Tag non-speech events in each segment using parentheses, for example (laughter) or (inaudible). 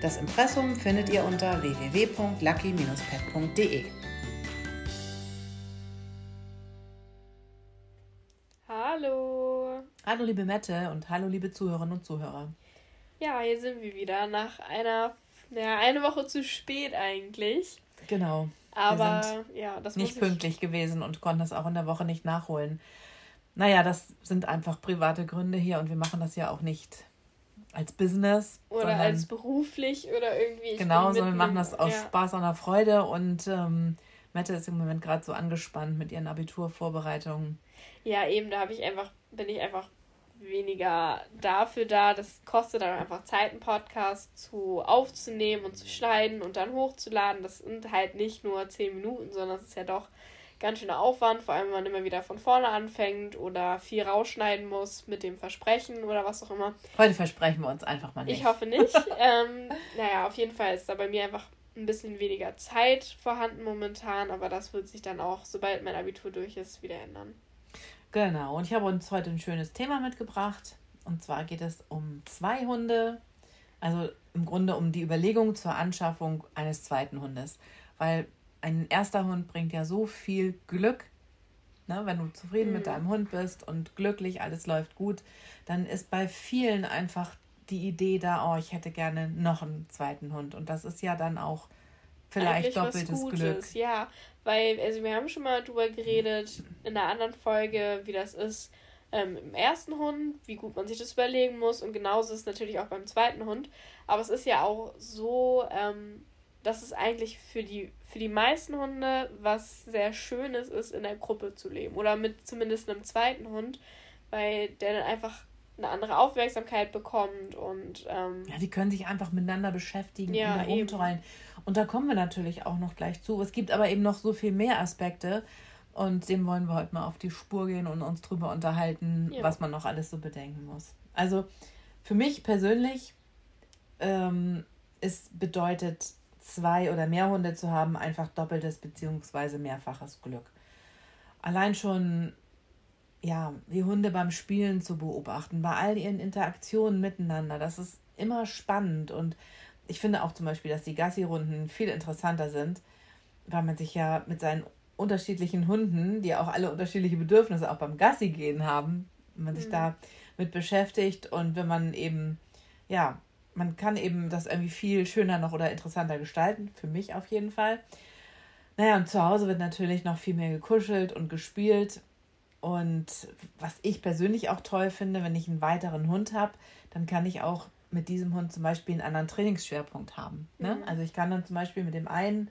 Das Impressum findet ihr unter www.lucky-pet.de. Hallo. Hallo liebe Mette und hallo liebe Zuhörerinnen und Zuhörer. Ja, hier sind wir wieder nach einer, ja, eine Woche zu spät eigentlich. Genau. Aber ja, das nicht pünktlich gewesen und konnten das auch in der Woche nicht nachholen. Naja, das sind einfach private Gründe hier und wir machen das ja auch nicht als Business. Oder als beruflich oder irgendwie. Genau, sondern wir machen das aus ja. Spaß und Freude und ähm, Mette ist im Moment gerade so angespannt mit ihren Abiturvorbereitungen. Ja, eben, da habe ich einfach, bin ich einfach weniger dafür da. Das kostet dann einfach Zeit, einen Podcast zu aufzunehmen und zu schneiden und dann hochzuladen. Das sind halt nicht nur zehn Minuten, sondern es ist ja doch ganz schöner Aufwand, vor allem wenn man immer wieder von vorne anfängt oder viel rausschneiden muss mit dem Versprechen oder was auch immer. Heute versprechen wir uns einfach mal nicht. Ich hoffe nicht. (laughs) ähm, naja, auf jeden Fall ist da bei mir einfach ein bisschen weniger Zeit vorhanden momentan, aber das wird sich dann auch, sobald mein Abitur durch ist, wieder ändern. Genau, und ich habe uns heute ein schönes Thema mitgebracht. Und zwar geht es um zwei Hunde, also im Grunde um die Überlegung zur Anschaffung eines zweiten Hundes. Weil ein erster Hund bringt ja so viel Glück. Ne? Wenn du zufrieden mhm. mit deinem Hund bist und glücklich, alles läuft gut, dann ist bei vielen einfach die Idee da, oh, ich hätte gerne noch einen zweiten Hund. Und das ist ja dann auch vielleicht Eigentlich doppeltes Glück. Ja, weil, also wir haben schon mal drüber geredet in einer anderen Folge, wie das ist ähm, im ersten Hund, wie gut man sich das überlegen muss. Und genauso ist es natürlich auch beim zweiten Hund. Aber es ist ja auch so, ähm, dass es eigentlich für die für die meisten Hunde was sehr Schönes ist, in der Gruppe zu leben. Oder mit zumindest einem zweiten Hund, weil der dann einfach eine andere Aufmerksamkeit bekommt und ähm, ja, die können sich einfach miteinander beschäftigen ja, und herumtrollen. Und da kommen wir natürlich auch noch gleich zu. Es gibt aber eben noch so viel mehr Aspekte und dem wollen wir heute mal auf die Spur gehen und uns drüber unterhalten, ja. was man noch alles so bedenken muss. Also für mich persönlich ähm, ist bedeutet zwei oder mehr Hunde zu haben, einfach doppeltes bzw. mehrfaches Glück. Allein schon, ja, die Hunde beim Spielen zu beobachten, bei all ihren Interaktionen miteinander, das ist immer spannend und ich finde auch zum Beispiel, dass die Gassi-Runden viel interessanter sind, weil man sich ja mit seinen unterschiedlichen Hunden, die auch alle unterschiedliche Bedürfnisse auch beim Gassi gehen haben, wenn man sich mhm. da mit beschäftigt und wenn man eben ja man kann eben das irgendwie viel schöner noch oder interessanter gestalten, für mich auf jeden Fall. Naja, und zu Hause wird natürlich noch viel mehr gekuschelt und gespielt. Und was ich persönlich auch toll finde, wenn ich einen weiteren Hund habe, dann kann ich auch mit diesem Hund zum Beispiel einen anderen Trainingsschwerpunkt haben. Ne? Mhm. Also ich kann dann zum Beispiel mit dem einen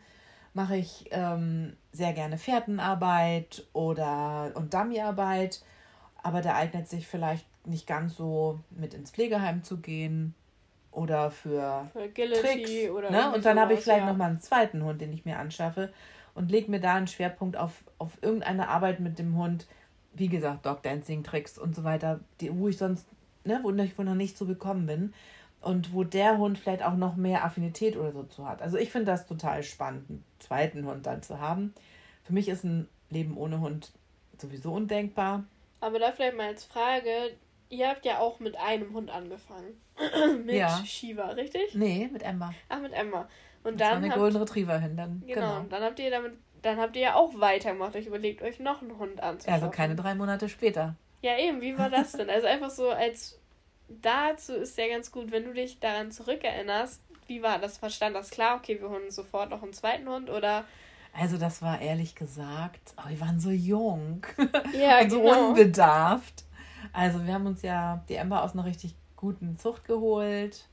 mache ich ähm, sehr gerne Fährtenarbeit oder und Dummyarbeit, aber der eignet sich vielleicht nicht ganz so mit ins Pflegeheim zu gehen oder für, für Tricks. Oder ne? Und dann habe ich vielleicht ja. noch mal einen zweiten Hund, den ich mir anschaffe und lege mir da einen Schwerpunkt auf, auf irgendeine Arbeit mit dem Hund. Wie gesagt, Dog Dancing, Tricks und so weiter, die, wo ich sonst, ne, wo ich noch nicht so bekommen bin. Und wo der Hund vielleicht auch noch mehr Affinität oder so zu hat. Also ich finde das total spannend, einen zweiten Hund dann zu haben. Für mich ist ein Leben ohne Hund sowieso undenkbar. Aber da vielleicht mal als Frage, Ihr habt ja auch mit einem Hund angefangen. (clears throat) mit ja. Shiva, richtig? Nee, mit Emma. Ach, mit Emma. Und das dann. War eine habt, Golden Retriever Hündin. Genau. genau. Und dann habt ihr damit, dann habt ihr ja auch weitergemacht, euch überlegt, euch noch einen Hund anzuschaffen. Also keine drei Monate später. Ja, eben, wie war das denn? Also einfach so als dazu ist ja ganz gut, wenn du dich daran zurückerinnerst, wie war das? Verstand das klar? Okay, wir holen sofort noch einen zweiten Hund oder Also das war ehrlich gesagt, oh, wir waren so jung ja, und (laughs) so genau. unbedarft. Also wir haben uns ja die Ember aus einer richtig guten Zucht geholt.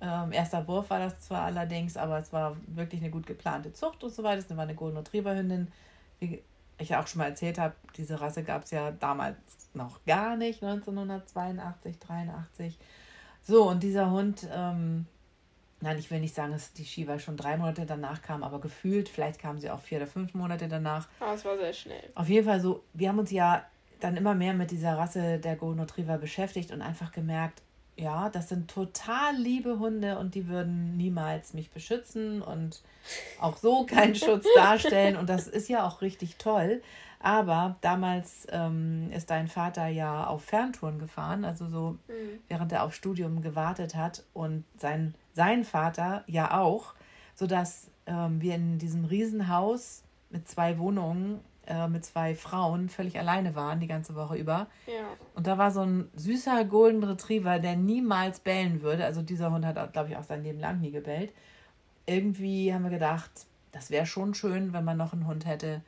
Ähm, erster Wurf war das zwar allerdings, aber es war wirklich eine gut geplante Zucht und so weiter. Es war eine Golden Retriever Hündin. Wie ich ja auch schon mal erzählt habe, diese Rasse gab es ja damals noch gar nicht, 1982, 83. So, und dieser Hund, ähm, nein, ich will nicht sagen, dass die Shiva schon drei Monate danach kam, aber gefühlt, vielleicht kam sie auch vier oder fünf Monate danach. Ah, es war sehr schnell. Auf jeden Fall so, wir haben uns ja dann immer mehr mit dieser Rasse der Golden Retriever beschäftigt und einfach gemerkt, ja, das sind total liebe Hunde und die würden niemals mich beschützen und auch so keinen Schutz (laughs) darstellen. Und das ist ja auch richtig toll. Aber damals ähm, ist dein Vater ja auf Ferntouren gefahren, also so mhm. während er auf Studium gewartet hat und sein, sein Vater ja auch, sodass ähm, wir in diesem Riesenhaus mit zwei Wohnungen äh, mit zwei Frauen völlig alleine waren die ganze Woche über. Ja. Und da war so ein süßer Golden Retriever, der niemals bellen würde. Also dieser Hund hat, glaube ich, auch sein Leben lang nie gebellt. Irgendwie haben wir gedacht, das wäre schon schön, wenn man noch einen Hund hätte,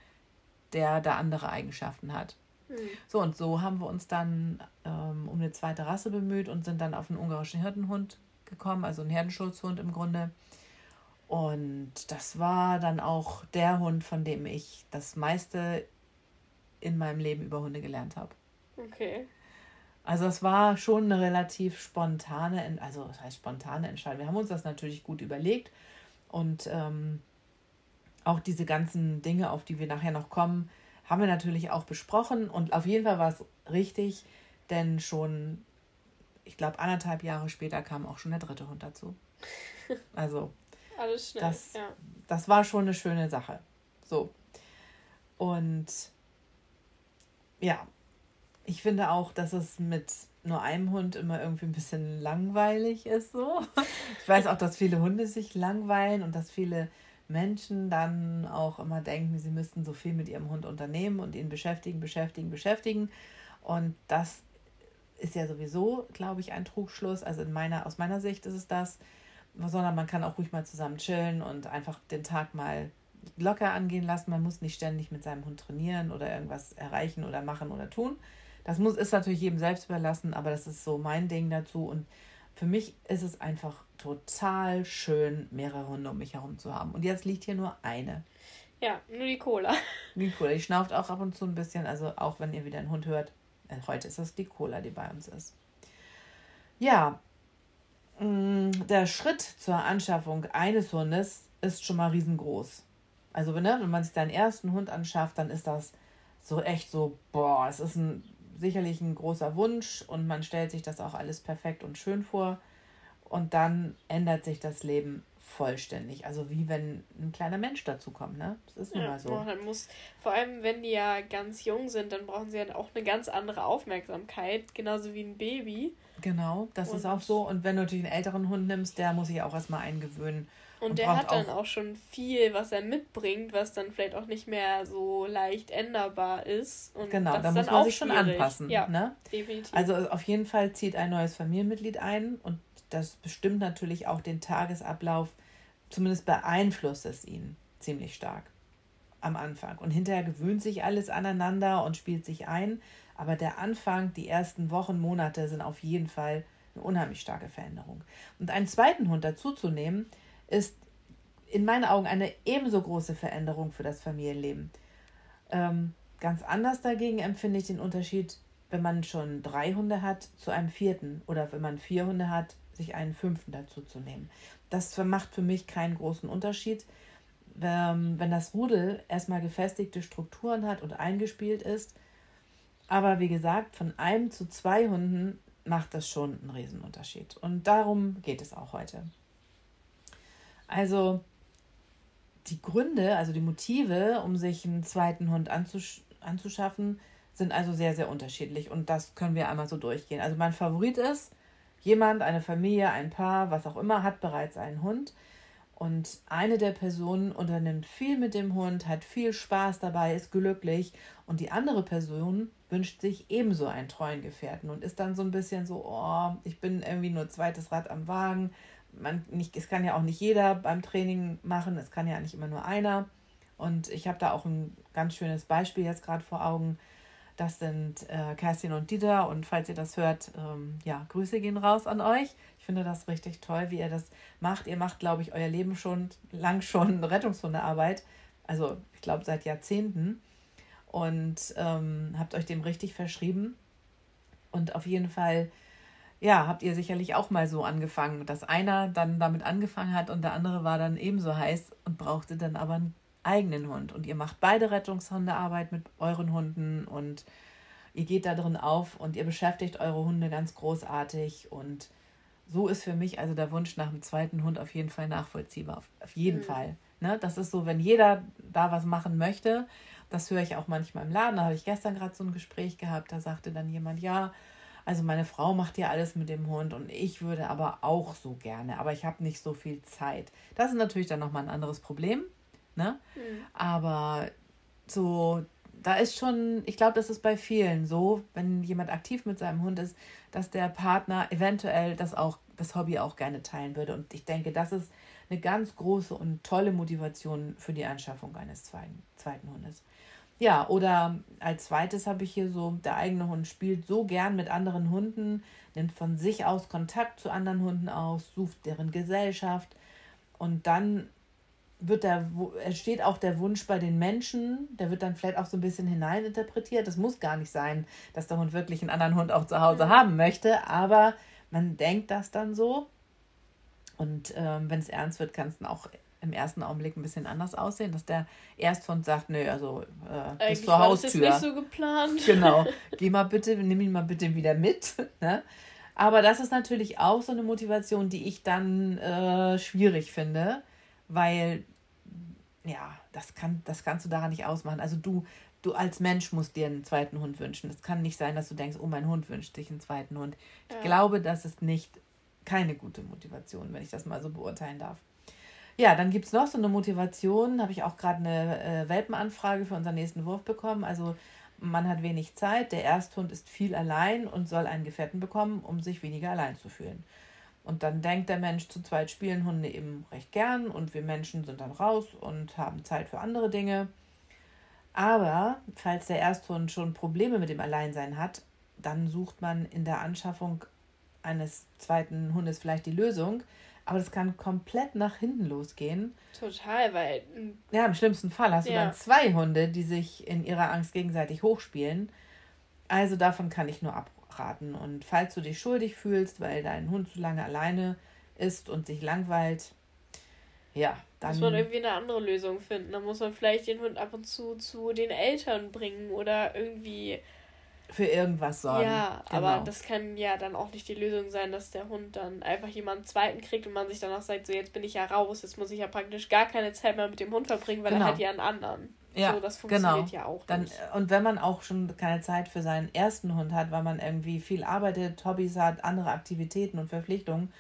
der da andere Eigenschaften hat. Mhm. So und so haben wir uns dann ähm, um eine zweite Rasse bemüht und sind dann auf einen ungarischen Hirtenhund gekommen, also einen Herdenschutzhund im Grunde. Und das war dann auch der Hund, von dem ich das meiste in meinem Leben über Hunde gelernt habe. Okay. Also es war schon eine relativ spontane, also das heißt spontane Entscheidung. Wir haben uns das natürlich gut überlegt und ähm, auch diese ganzen Dinge, auf die wir nachher noch kommen, haben wir natürlich auch besprochen und auf jeden Fall war es richtig, denn schon, ich glaube, anderthalb Jahre später kam auch schon der dritte Hund dazu. (laughs) Also alles schnell. Das, ja. das war schon eine schöne Sache. So. Und ja, ich finde auch, dass es mit nur einem Hund immer irgendwie ein bisschen langweilig ist so. (laughs) Ich weiß auch, dass viele Hunde sich langweilen und dass viele Menschen dann auch immer denken, sie müssten so viel mit ihrem Hund unternehmen und ihn beschäftigen, beschäftigen, beschäftigen. Und das ist ja sowieso, glaube ich, ein Trugschluss. Also in meiner, aus meiner Sicht ist es das sondern man kann auch ruhig mal zusammen chillen und einfach den Tag mal locker angehen lassen. Man muss nicht ständig mit seinem Hund trainieren oder irgendwas erreichen oder machen oder tun. Das muss, ist natürlich jedem selbst überlassen, aber das ist so mein Ding dazu. Und für mich ist es einfach total schön, mehrere Hunde um mich herum zu haben. Und jetzt liegt hier nur eine. Ja, nur die Cola. (laughs) Die Cola, die schnauft auch ab und zu ein bisschen. Also auch wenn ihr wieder einen Hund hört. Äh, heute ist es die Cola, die bei uns ist. Ja, der Schritt zur Anschaffung eines Hundes ist schon mal riesengroß. Also wenn, ne, wenn man sich seinen ersten Hund anschafft, dann ist das so echt so, boah, es ist ein, sicherlich ein großer Wunsch und man stellt sich das auch alles perfekt und schön vor. Und dann ändert sich das Leben vollständig. Also wie wenn ein kleiner Mensch dazukommt, ne? Das ist ja, mal so. Man muss, vor allem wenn die ja ganz jung sind, dann brauchen sie halt auch eine ganz andere Aufmerksamkeit, genauso wie ein Baby. Genau, das und ist auch so. Und wenn du natürlich einen älteren Hund nimmst, der muss sich auch erstmal eingewöhnen. Und, und der hat dann auch, auch schon viel, was er mitbringt, was dann vielleicht auch nicht mehr so leicht änderbar ist. Und genau, da muss man sich schon anpassen. Ja, ne? definitiv. Also auf jeden Fall zieht ein neues Familienmitglied ein und das bestimmt natürlich auch den Tagesablauf, zumindest beeinflusst es ihn ziemlich stark am Anfang. Und hinterher gewöhnt sich alles aneinander und spielt sich ein. Aber der Anfang, die ersten Wochen, Monate sind auf jeden Fall eine unheimlich starke Veränderung. Und einen zweiten Hund dazuzunehmen, ist in meinen Augen eine ebenso große Veränderung für das Familienleben. Ähm, ganz anders dagegen empfinde ich den Unterschied, wenn man schon drei Hunde hat, zu einem vierten oder wenn man vier Hunde hat, sich einen fünften dazuzunehmen. Das macht für mich keinen großen Unterschied. Ähm, wenn das Rudel erstmal gefestigte Strukturen hat und eingespielt ist, aber wie gesagt, von einem zu zwei Hunden macht das schon einen Riesenunterschied. Und darum geht es auch heute. Also die Gründe, also die Motive, um sich einen zweiten Hund anzusch anzuschaffen, sind also sehr, sehr unterschiedlich. Und das können wir einmal so durchgehen. Also mein Favorit ist, jemand, eine Familie, ein Paar, was auch immer, hat bereits einen Hund. Und eine der Personen unternimmt viel mit dem Hund, hat viel Spaß dabei, ist glücklich. Und die andere Person wünscht sich ebenso einen treuen Gefährten und ist dann so ein bisschen so, oh, ich bin irgendwie nur zweites Rad am Wagen. Man, nicht, es kann ja auch nicht jeder beim Training machen, es kann ja nicht immer nur einer. Und ich habe da auch ein ganz schönes Beispiel jetzt gerade vor Augen. Das sind äh, Kerstin und Dieter. Und falls ihr das hört, ähm, ja, Grüße gehen raus an euch. Ich finde das richtig toll, wie ihr das macht. Ihr macht, glaube ich, euer Leben schon lang schon (laughs) Rettungshundearbeit. Also ich glaube seit Jahrzehnten. Und ähm, habt euch dem richtig verschrieben. Und auf jeden Fall, ja, habt ihr sicherlich auch mal so angefangen, dass einer dann damit angefangen hat und der andere war dann ebenso heiß und brauchte dann aber einen eigenen Hund. Und ihr macht beide Rettungshundearbeit mit euren Hunden und ihr geht da drin auf und ihr beschäftigt eure Hunde ganz großartig. Und so ist für mich also der Wunsch nach einem zweiten Hund auf jeden Fall nachvollziehbar. Auf, jeden mhm. Fall. Ne? Das ist so, wenn jeder da was machen möchte, das höre ich auch manchmal im Laden. Da habe ich gestern gerade so ein Gespräch gehabt, da sagte dann jemand, ja, also meine Frau macht ja alles mit dem Hund und ich würde aber auch so gerne, aber ich habe nicht so viel Zeit. Das ist natürlich dann nochmal ein anderes Problem. Ne? Mhm. Aber so, da ist schon, ich glaube, das ist bei vielen so, wenn jemand aktiv mit seinem Hund ist, dass der Partner eventuell das auch, das Hobby auch gerne teilen würde. Und ich denke, das ist eine ganz große und tolle Motivation für die Anschaffung eines zweiten, zweiten Hundes. Ja, oder als zweites habe ich hier so, der eigene Hund spielt so gern mit anderen Hunden, nimmt von sich aus Kontakt zu anderen Hunden aus, sucht deren Gesellschaft und dann wird der, entsteht auch der Wunsch bei den Menschen, der wird dann vielleicht auch so ein bisschen hineininterpretiert. Das muss gar nicht sein, dass der Hund wirklich einen anderen Hund auch zu Hause mhm. haben möchte, aber man denkt das dann so. Und ähm, wenn es ernst wird, kann es dann auch im ersten Augenblick ein bisschen anders aussehen, dass der Ersthund sagt, nö, also äh, bis zur Haustür. Das ist nicht so geplant. (laughs) Genau. (laughs) Geh mal bitte, nimm ihn mal bitte wieder mit. (laughs) Ne? Aber das ist natürlich auch so eine Motivation, die ich dann äh, schwierig finde, weil ja, das, kann, das kannst du daran nicht ausmachen. Also du, du als Mensch musst dir einen zweiten Hund wünschen. Es kann nicht sein, dass du denkst, oh, mein Hund wünscht sich einen zweiten Hund. Ich ja. glaube, das ist nicht keine gute Motivation, wenn ich das mal so beurteilen darf. Ja, dann gibt es noch so eine Motivation, habe ich auch gerade eine äh, Welpenanfrage für unseren nächsten Wurf bekommen. Also man hat wenig Zeit, der Ersthund ist viel allein und soll einen Gefährten bekommen, um sich weniger allein zu fühlen. Und dann denkt der Mensch, zu zweit spielen Hunde eben recht gern und wir Menschen sind dann raus und haben Zeit für andere Dinge. Aber falls der Ersthund schon Probleme mit dem Alleinsein hat, dann sucht man in der Anschaffung eines zweiten Hundes vielleicht die Lösung. Aber das kann komplett nach hinten losgehen. Total, weil. Ja, im schlimmsten Fall hast ja. du dann zwei Hunde, die sich in ihrer Angst gegenseitig hochspielen. Also davon kann ich nur ab abraten. Und falls du dich schuldig fühlst, weil dein Hund zu lange alleine ist und sich langweilt, ja, dann. Muss man irgendwie eine andere Lösung finden. Dann muss man vielleicht den Hund ab und zu zu den Eltern bringen oder irgendwie. Für irgendwas sorgen. Ja, genau. aber das kann ja dann auch nicht die Lösung sein, dass der Hund dann einfach jemanden zweiten kriegt und man sich danach sagt, so jetzt bin ich ja raus, jetzt muss ich ja praktisch gar keine Zeit mehr mit dem Hund verbringen, weil genau. er hat ja einen anderen. Ja, so, das funktioniert genau. ja auch. Dann, und wenn man auch schon keine Zeit für seinen ersten Hund hat, weil man irgendwie viel arbeitet, Hobbys hat, andere Aktivitäten und Verpflichtungen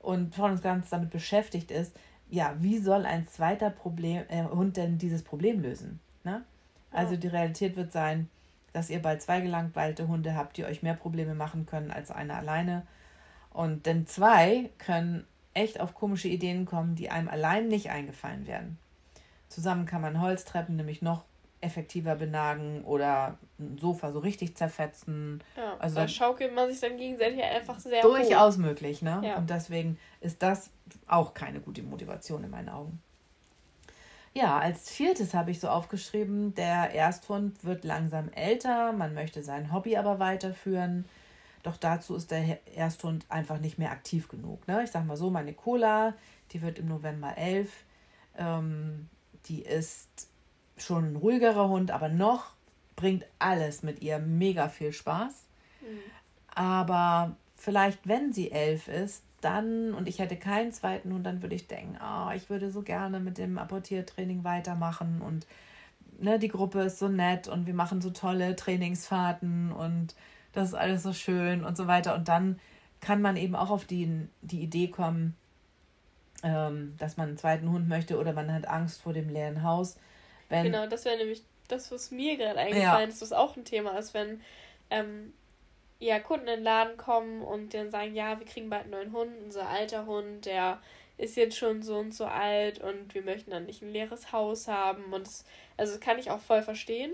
und voll und ganz damit beschäftigt ist, ja, wie soll ein zweiter Problem, äh, Hund denn dieses Problem lösen? Ne? Also ja. die Realität wird sein, dass ihr bald zwei gelangweilte Hunde habt, die euch mehr Probleme machen können als einer alleine. Und denn zwei können echt auf komische Ideen kommen, die einem allein nicht eingefallen werden. Zusammen kann man Holztreppen nämlich noch effektiver benagen oder ein Sofa so richtig zerfetzen. Ja, also da schaukelt man sich dann gegenseitig einfach sehr Durchaus hoch. möglich, ne? Ja. Und deswegen ist das auch keine gute Motivation in meinen Augen. Ja, als viertes habe ich so aufgeschrieben, der Ersthund wird langsam älter, man möchte sein Hobby aber weiterführen. Doch dazu ist der Ersthund einfach nicht mehr aktiv genug. Ne? Ich sage mal so, meine Cola, die wird im November elf. Ähm, die ist schon ein ruhigerer Hund, aber noch bringt alles mit ihr mega viel Spaß. Mhm. Aber vielleicht, wenn sie elf ist, dann und ich hätte keinen zweiten Hund, dann würde ich denken, oh, ich würde so gerne mit dem Apportiertraining weitermachen und ne, die Gruppe ist so nett und wir machen so tolle Trainingsfahrten und das ist alles so schön und so weiter. Und dann kann man eben auch auf die, die Idee kommen, ähm, dass man einen zweiten Hund möchte oder man hat Angst vor dem leeren Haus. Wenn, genau, das wäre nämlich das, was mir gerade eingefallen ja. ist, was auch ein Thema ist, wenn ähm, ja, Kunden in den Laden kommen und dann sagen, ja, wir kriegen bald einen neuen Hund, unser alter Hund, der ist jetzt schon so und so alt und wir möchten dann nicht ein leeres Haus haben. Und das, also das kann ich auch voll verstehen.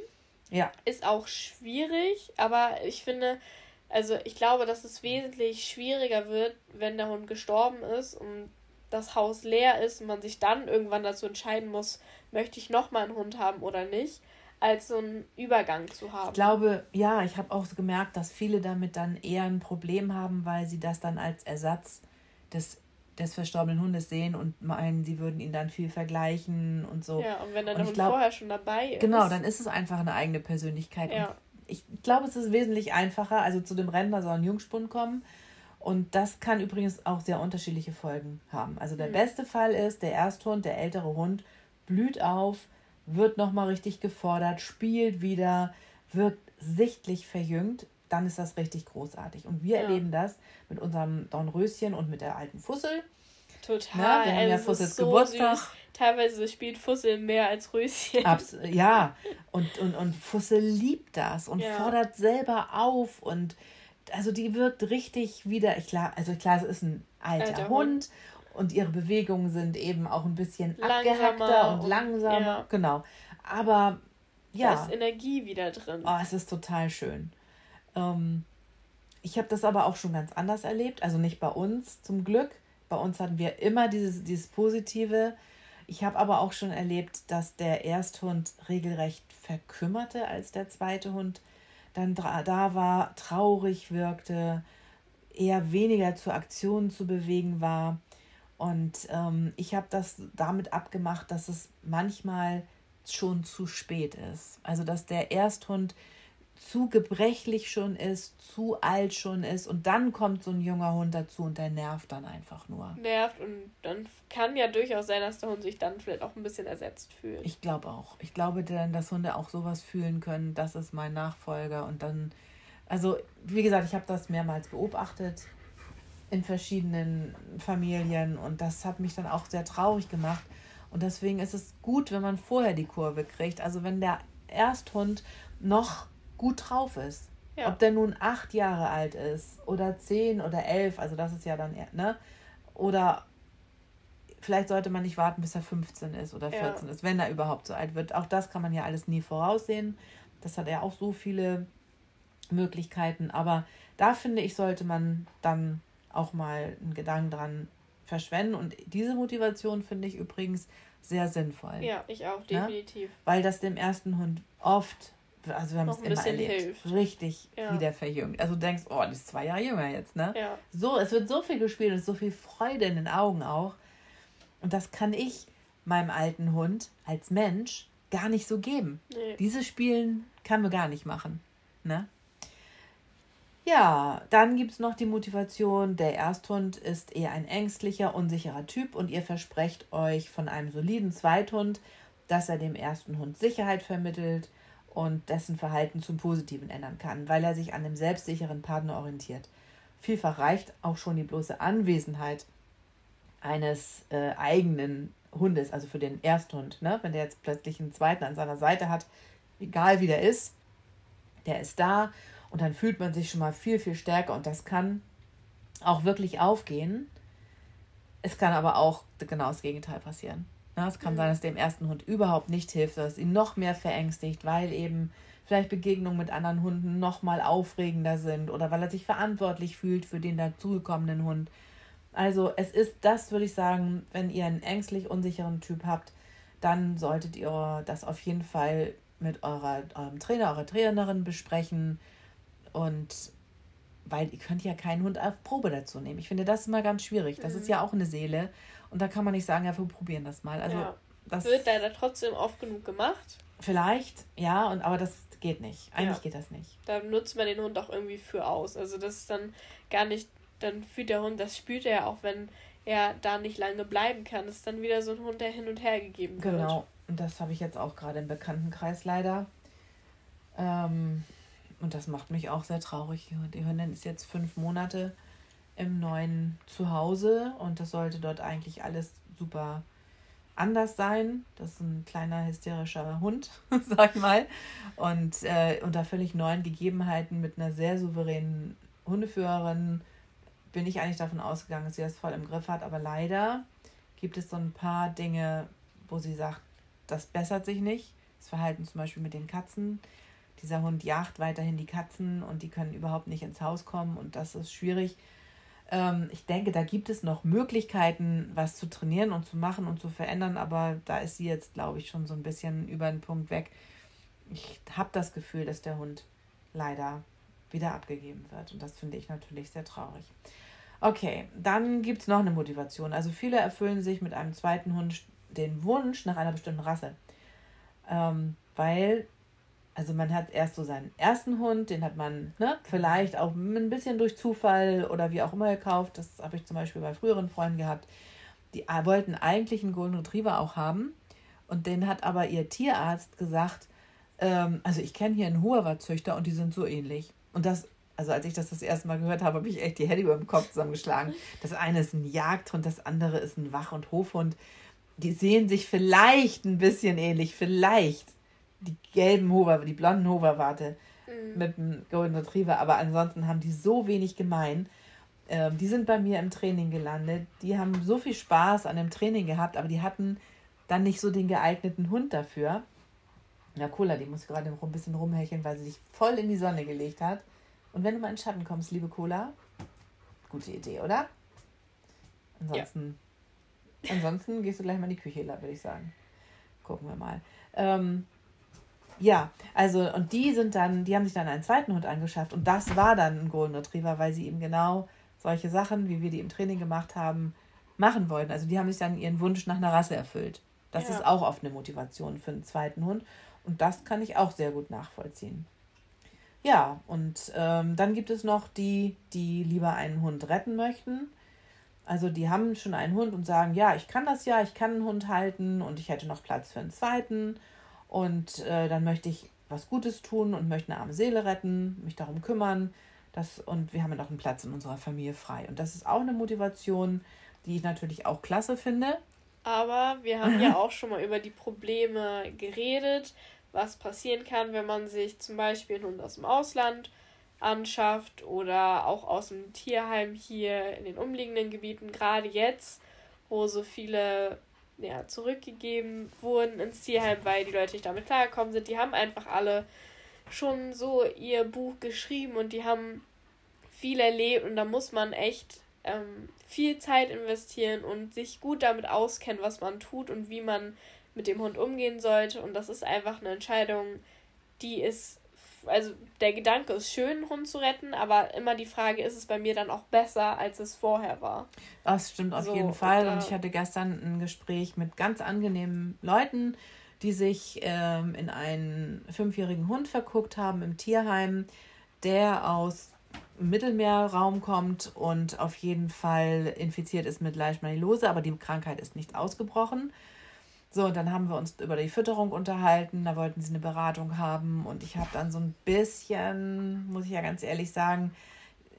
Ja. Ist auch schwierig, aber ich finde, also ich glaube, dass es wesentlich schwieriger wird, wenn der Hund gestorben ist und das Haus leer ist und man sich dann irgendwann dazu entscheiden muss, möchte ich nochmal einen Hund haben oder nicht, als so einen Übergang zu haben. Ich glaube, ja, ich habe auch gemerkt, dass viele damit dann eher ein Problem haben, weil sie das dann als Ersatz des des verstorbenen Hundes sehen und meinen, sie würden ihn dann viel vergleichen und so. Ja, und wenn dann der Hund glaub, vorher schon dabei ist. Genau, dann ist es einfach eine eigene Persönlichkeit. Ja. ich glaube, es ist wesentlich einfacher. Also zu dem Rentner soll ein Jungspund kommen. Und das kann übrigens auch sehr unterschiedliche Folgen haben. Also der mhm. beste Fall ist, der Ersthund, der ältere Hund, blüht auf, wird nochmal richtig gefordert, spielt wieder, wirkt sichtlich verjüngt, dann ist das richtig großartig. Und wir ja. erleben das mit unserem Dornröschen und mit der alten Fussel. Total. Ne? Wir haben ja also Fussels so Geburtstag. Süß. Teilweise spielt Fussel mehr als Röschen. Abs ja, und, und, und Fussel liebt das und ja. fordert selber auf und also die wirkt richtig wieder, ich klar, also klar, es ist ein alter, alter Hund, Hund, und ihre Bewegungen sind eben auch ein bisschen langsamer abgehackter und, und langsamer. Ja. Genau. Aber ja. Da ist Energie wieder drin. Oh, es ist total schön. Ähm, ich habe das aber auch schon ganz anders erlebt. Also nicht bei uns zum Glück. Bei uns hatten wir immer dieses, dieses Positive. Ich habe aber auch schon erlebt, dass der Ersthund regelrecht verkümmerte, als der zweite Hund dann da war, traurig wirkte, eher weniger zur Aktion zu bewegen war. Und ähm, ich habe das damit abgemacht, dass es manchmal schon zu spät ist. Also dass der Ersthund zu gebrechlich schon ist, zu alt schon ist und dann kommt so ein junger Hund dazu und der nervt dann einfach nur. Nervt und dann kann ja durchaus sein, dass der Hund sich dann vielleicht auch ein bisschen ersetzt fühlt. Ich glaube auch. Ich glaube dann, dass Hunde auch sowas fühlen können, das ist mein Nachfolger und dann, also wie gesagt, ich habe das mehrmals beobachtet in verschiedenen Familien und das hat mich dann auch sehr traurig gemacht. Und deswegen ist es gut, wenn man vorher die Kurve kriegt. Also wenn der Ersthund noch gut drauf ist. Ja. Ob der nun acht Jahre alt ist oder zehn oder elf, also das ist ja dann, ne? Oder vielleicht sollte man nicht warten, bis er 15 ist oder 14 ja. ist, wenn er überhaupt so alt wird. Auch das kann man ja alles nie voraussehen. Das hat ja auch so viele Möglichkeiten. Aber da finde ich, sollte man dann auch mal einen Gedanken dran verschwenden. Und diese Motivation finde ich übrigens sehr sinnvoll. Ja, ich auch, ne? definitiv. Ne? Weil das dem ersten Hund oft also wir haben es immer erlebt. Hilft. Richtig ja. wieder verjüngt. Also du denkst, oh, die ist zwei Jahre jünger jetzt, ne? Ja. So, es wird so viel gespielt und so viel Freude in den Augen auch. Und das kann ich meinem alten Hund als Mensch gar nicht so geben. Nee. Dieses Spielen kann man gar nicht machen. Ne? Ja, dann gibt es noch die Motivation, der Ersthund ist eher ein ängstlicher, unsicherer Typ und ihr versprecht euch von einem soliden Zweithund, dass er dem ersten Hund Sicherheit vermittelt und dessen Verhalten zum Positiven ändern kann, weil er sich an dem selbstsicheren Partner orientiert. Vielfach reicht auch schon die bloße Anwesenheit eines äh, eigenen Hundes, also für den Ersthund. Ne? Wenn der jetzt plötzlich einen zweiten an seiner Seite hat, egal wie der ist, der ist da und dann fühlt man sich schon mal viel, viel stärker und das kann auch wirklich aufgehen. Es kann aber auch genau das Gegenteil passieren. Ja, es kann mhm. sein, dass dem ersten Hund überhaupt nicht hilft, dass es ihn noch mehr verängstigt, weil eben vielleicht Begegnungen mit anderen Hunden noch mal aufregender sind oder weil er sich verantwortlich fühlt für den dazugekommenen Hund. Also es ist das, würde ich sagen, wenn ihr einen ängstlich unsicheren Typ habt, dann solltet ihr das auf jeden Fall mit eurer, eurem Trainer, eurer Trainerin besprechen und weil ihr könnt ja keinen Hund auf Probe dazu nehmen. Ich finde das immer ganz schwierig. Das mhm. ist ja auch eine Seele. Und da kann man nicht sagen, ja, wir probieren das mal. Also ja. das wird da trotzdem oft genug gemacht. Vielleicht, ja, und aber das geht nicht. Eigentlich ja. geht das nicht. Da nutzt man den Hund auch irgendwie für aus. Also das ist dann gar nicht, dann fühlt der Hund, das spürt er ja auch, wenn er da nicht lange bleiben kann. Das ist dann wieder so ein Hund, der hin und her gegeben wird. Genau, und das habe ich jetzt auch gerade im Bekanntenkreis leider. Ähm, und das macht mich auch sehr traurig. Die Hündin ist jetzt fünf Monate im neuen Zuhause und das sollte dort eigentlich alles super anders sein. Das ist ein kleiner hysterischer Hund, (laughs) sag ich mal. Und äh, unter völlig neuen Gegebenheiten mit einer sehr souveränen Hundeführerin bin ich eigentlich davon ausgegangen, dass sie das voll im Griff hat. Aber leider gibt es so ein paar Dinge, wo sie sagt, das bessert sich nicht. Das Verhalten zum Beispiel mit den Katzen. Dieser Hund jagt weiterhin die Katzen und die können überhaupt nicht ins Haus kommen und das ist schwierig. Ähm, ich denke, da gibt es noch Möglichkeiten, was zu trainieren und zu machen und zu verändern, aber da ist sie jetzt, glaube ich, schon so ein bisschen über den Punkt weg. Ich habe das Gefühl, dass der Hund leider wieder abgegeben wird und das finde ich natürlich sehr traurig. Okay, dann gibt es noch eine Motivation. Also viele erfüllen sich mit einem zweiten Hund den Wunsch nach einer bestimmten Rasse. Ähm, weil, also man hat erst so seinen ersten Hund, den hat man ne, vielleicht auch ein bisschen durch Zufall oder wie auch immer gekauft. Das habe ich zum Beispiel bei früheren Freunden gehabt. Die wollten eigentlich einen Golden Retriever auch haben. Und den hat aber ihr Tierarzt gesagt, ähm, also ich kenne hier einen Hoherer-Züchter und die sind so ähnlich. Und das also als ich das das erste Mal gehört habe, habe ich echt die Hände über dem Kopf zusammengeschlagen. Das eine ist ein Jagdhund, das andere ist ein Wach- und Hofhund. Die sehen sich vielleicht ein bisschen ähnlich, vielleicht die gelben Hover, die blonden Hoverwarte mhm. mit dem Golden Retriever, aber ansonsten haben die so wenig gemein. Ähm, die sind bei mir im Training gelandet. Die haben so viel Spaß an dem Training gehabt, aber die hatten dann nicht so den geeigneten Hund dafür. Ja, Cola, die muss gerade ein bisschen rumhecheln, weil sie sich voll in die Sonne gelegt hat. Und wenn du mal in den Schatten kommst, liebe Cola, gute Idee, oder? Ansonsten, ja. ansonsten gehst du gleich mal in die Küche, würde ich sagen. Gucken wir mal. Ähm, ja, also, und die sind dann, die haben sich dann einen zweiten Hund angeschafft und das war dann ein Golden Retriever, weil sie eben genau solche Sachen, wie wir die im Training gemacht haben, machen wollten. Also die haben sich dann ihren Wunsch nach einer Rasse erfüllt. Das ja. ist auch oft eine Motivation für einen zweiten Hund. Und das kann ich auch sehr gut nachvollziehen. Ja, und ähm, dann gibt es noch die, die lieber einen Hund retten möchten. Also die haben schon einen Hund und sagen, ja, ich kann das ja, ich kann einen Hund halten und ich hätte noch Platz für einen zweiten. Und äh, dann möchte ich was Gutes tun und möchte eine arme Seele retten, mich darum kümmern. Das, und wir haben noch einen Platz in unserer Familie frei. Und das ist auch eine Motivation, die ich natürlich auch klasse finde. Aber wir haben ja auch schon mal über die Probleme geredet was passieren kann, wenn man sich zum Beispiel einen Hund aus dem Ausland anschafft oder auch aus dem Tierheim hier in den umliegenden Gebieten, gerade jetzt, wo so viele ja, zurückgegeben wurden ins Tierheim, weil die Leute nicht damit klargekommen sind. Die haben einfach alle schon so ihr Buch geschrieben und die haben viel erlebt und da muss man echt ähm, viel Zeit investieren und sich gut damit auskennen, was man tut und wie man mit dem Hund umgehen sollte. Und das ist einfach eine Entscheidung, die ist, also der Gedanke ist schön, einen Hund zu retten, aber immer die Frage, ist es bei mir dann auch besser, als es vorher war? Das stimmt auf so, jeden Fall. Und, ich hatte gestern ein Gespräch mit ganz angenehmen Leuten, die sich ähm, in einen fünfjährigen Hund verguckt haben im Tierheim, der aus Mittelmeerraum kommt und auf jeden Fall infiziert ist mit Leishmaniose, aber die Krankheit ist nicht ausgebrochen. So, und dann haben wir uns über die Fütterung unterhalten. Da wollten sie eine Beratung haben. Und ich habe dann so ein bisschen, muss ich ja ganz ehrlich sagen,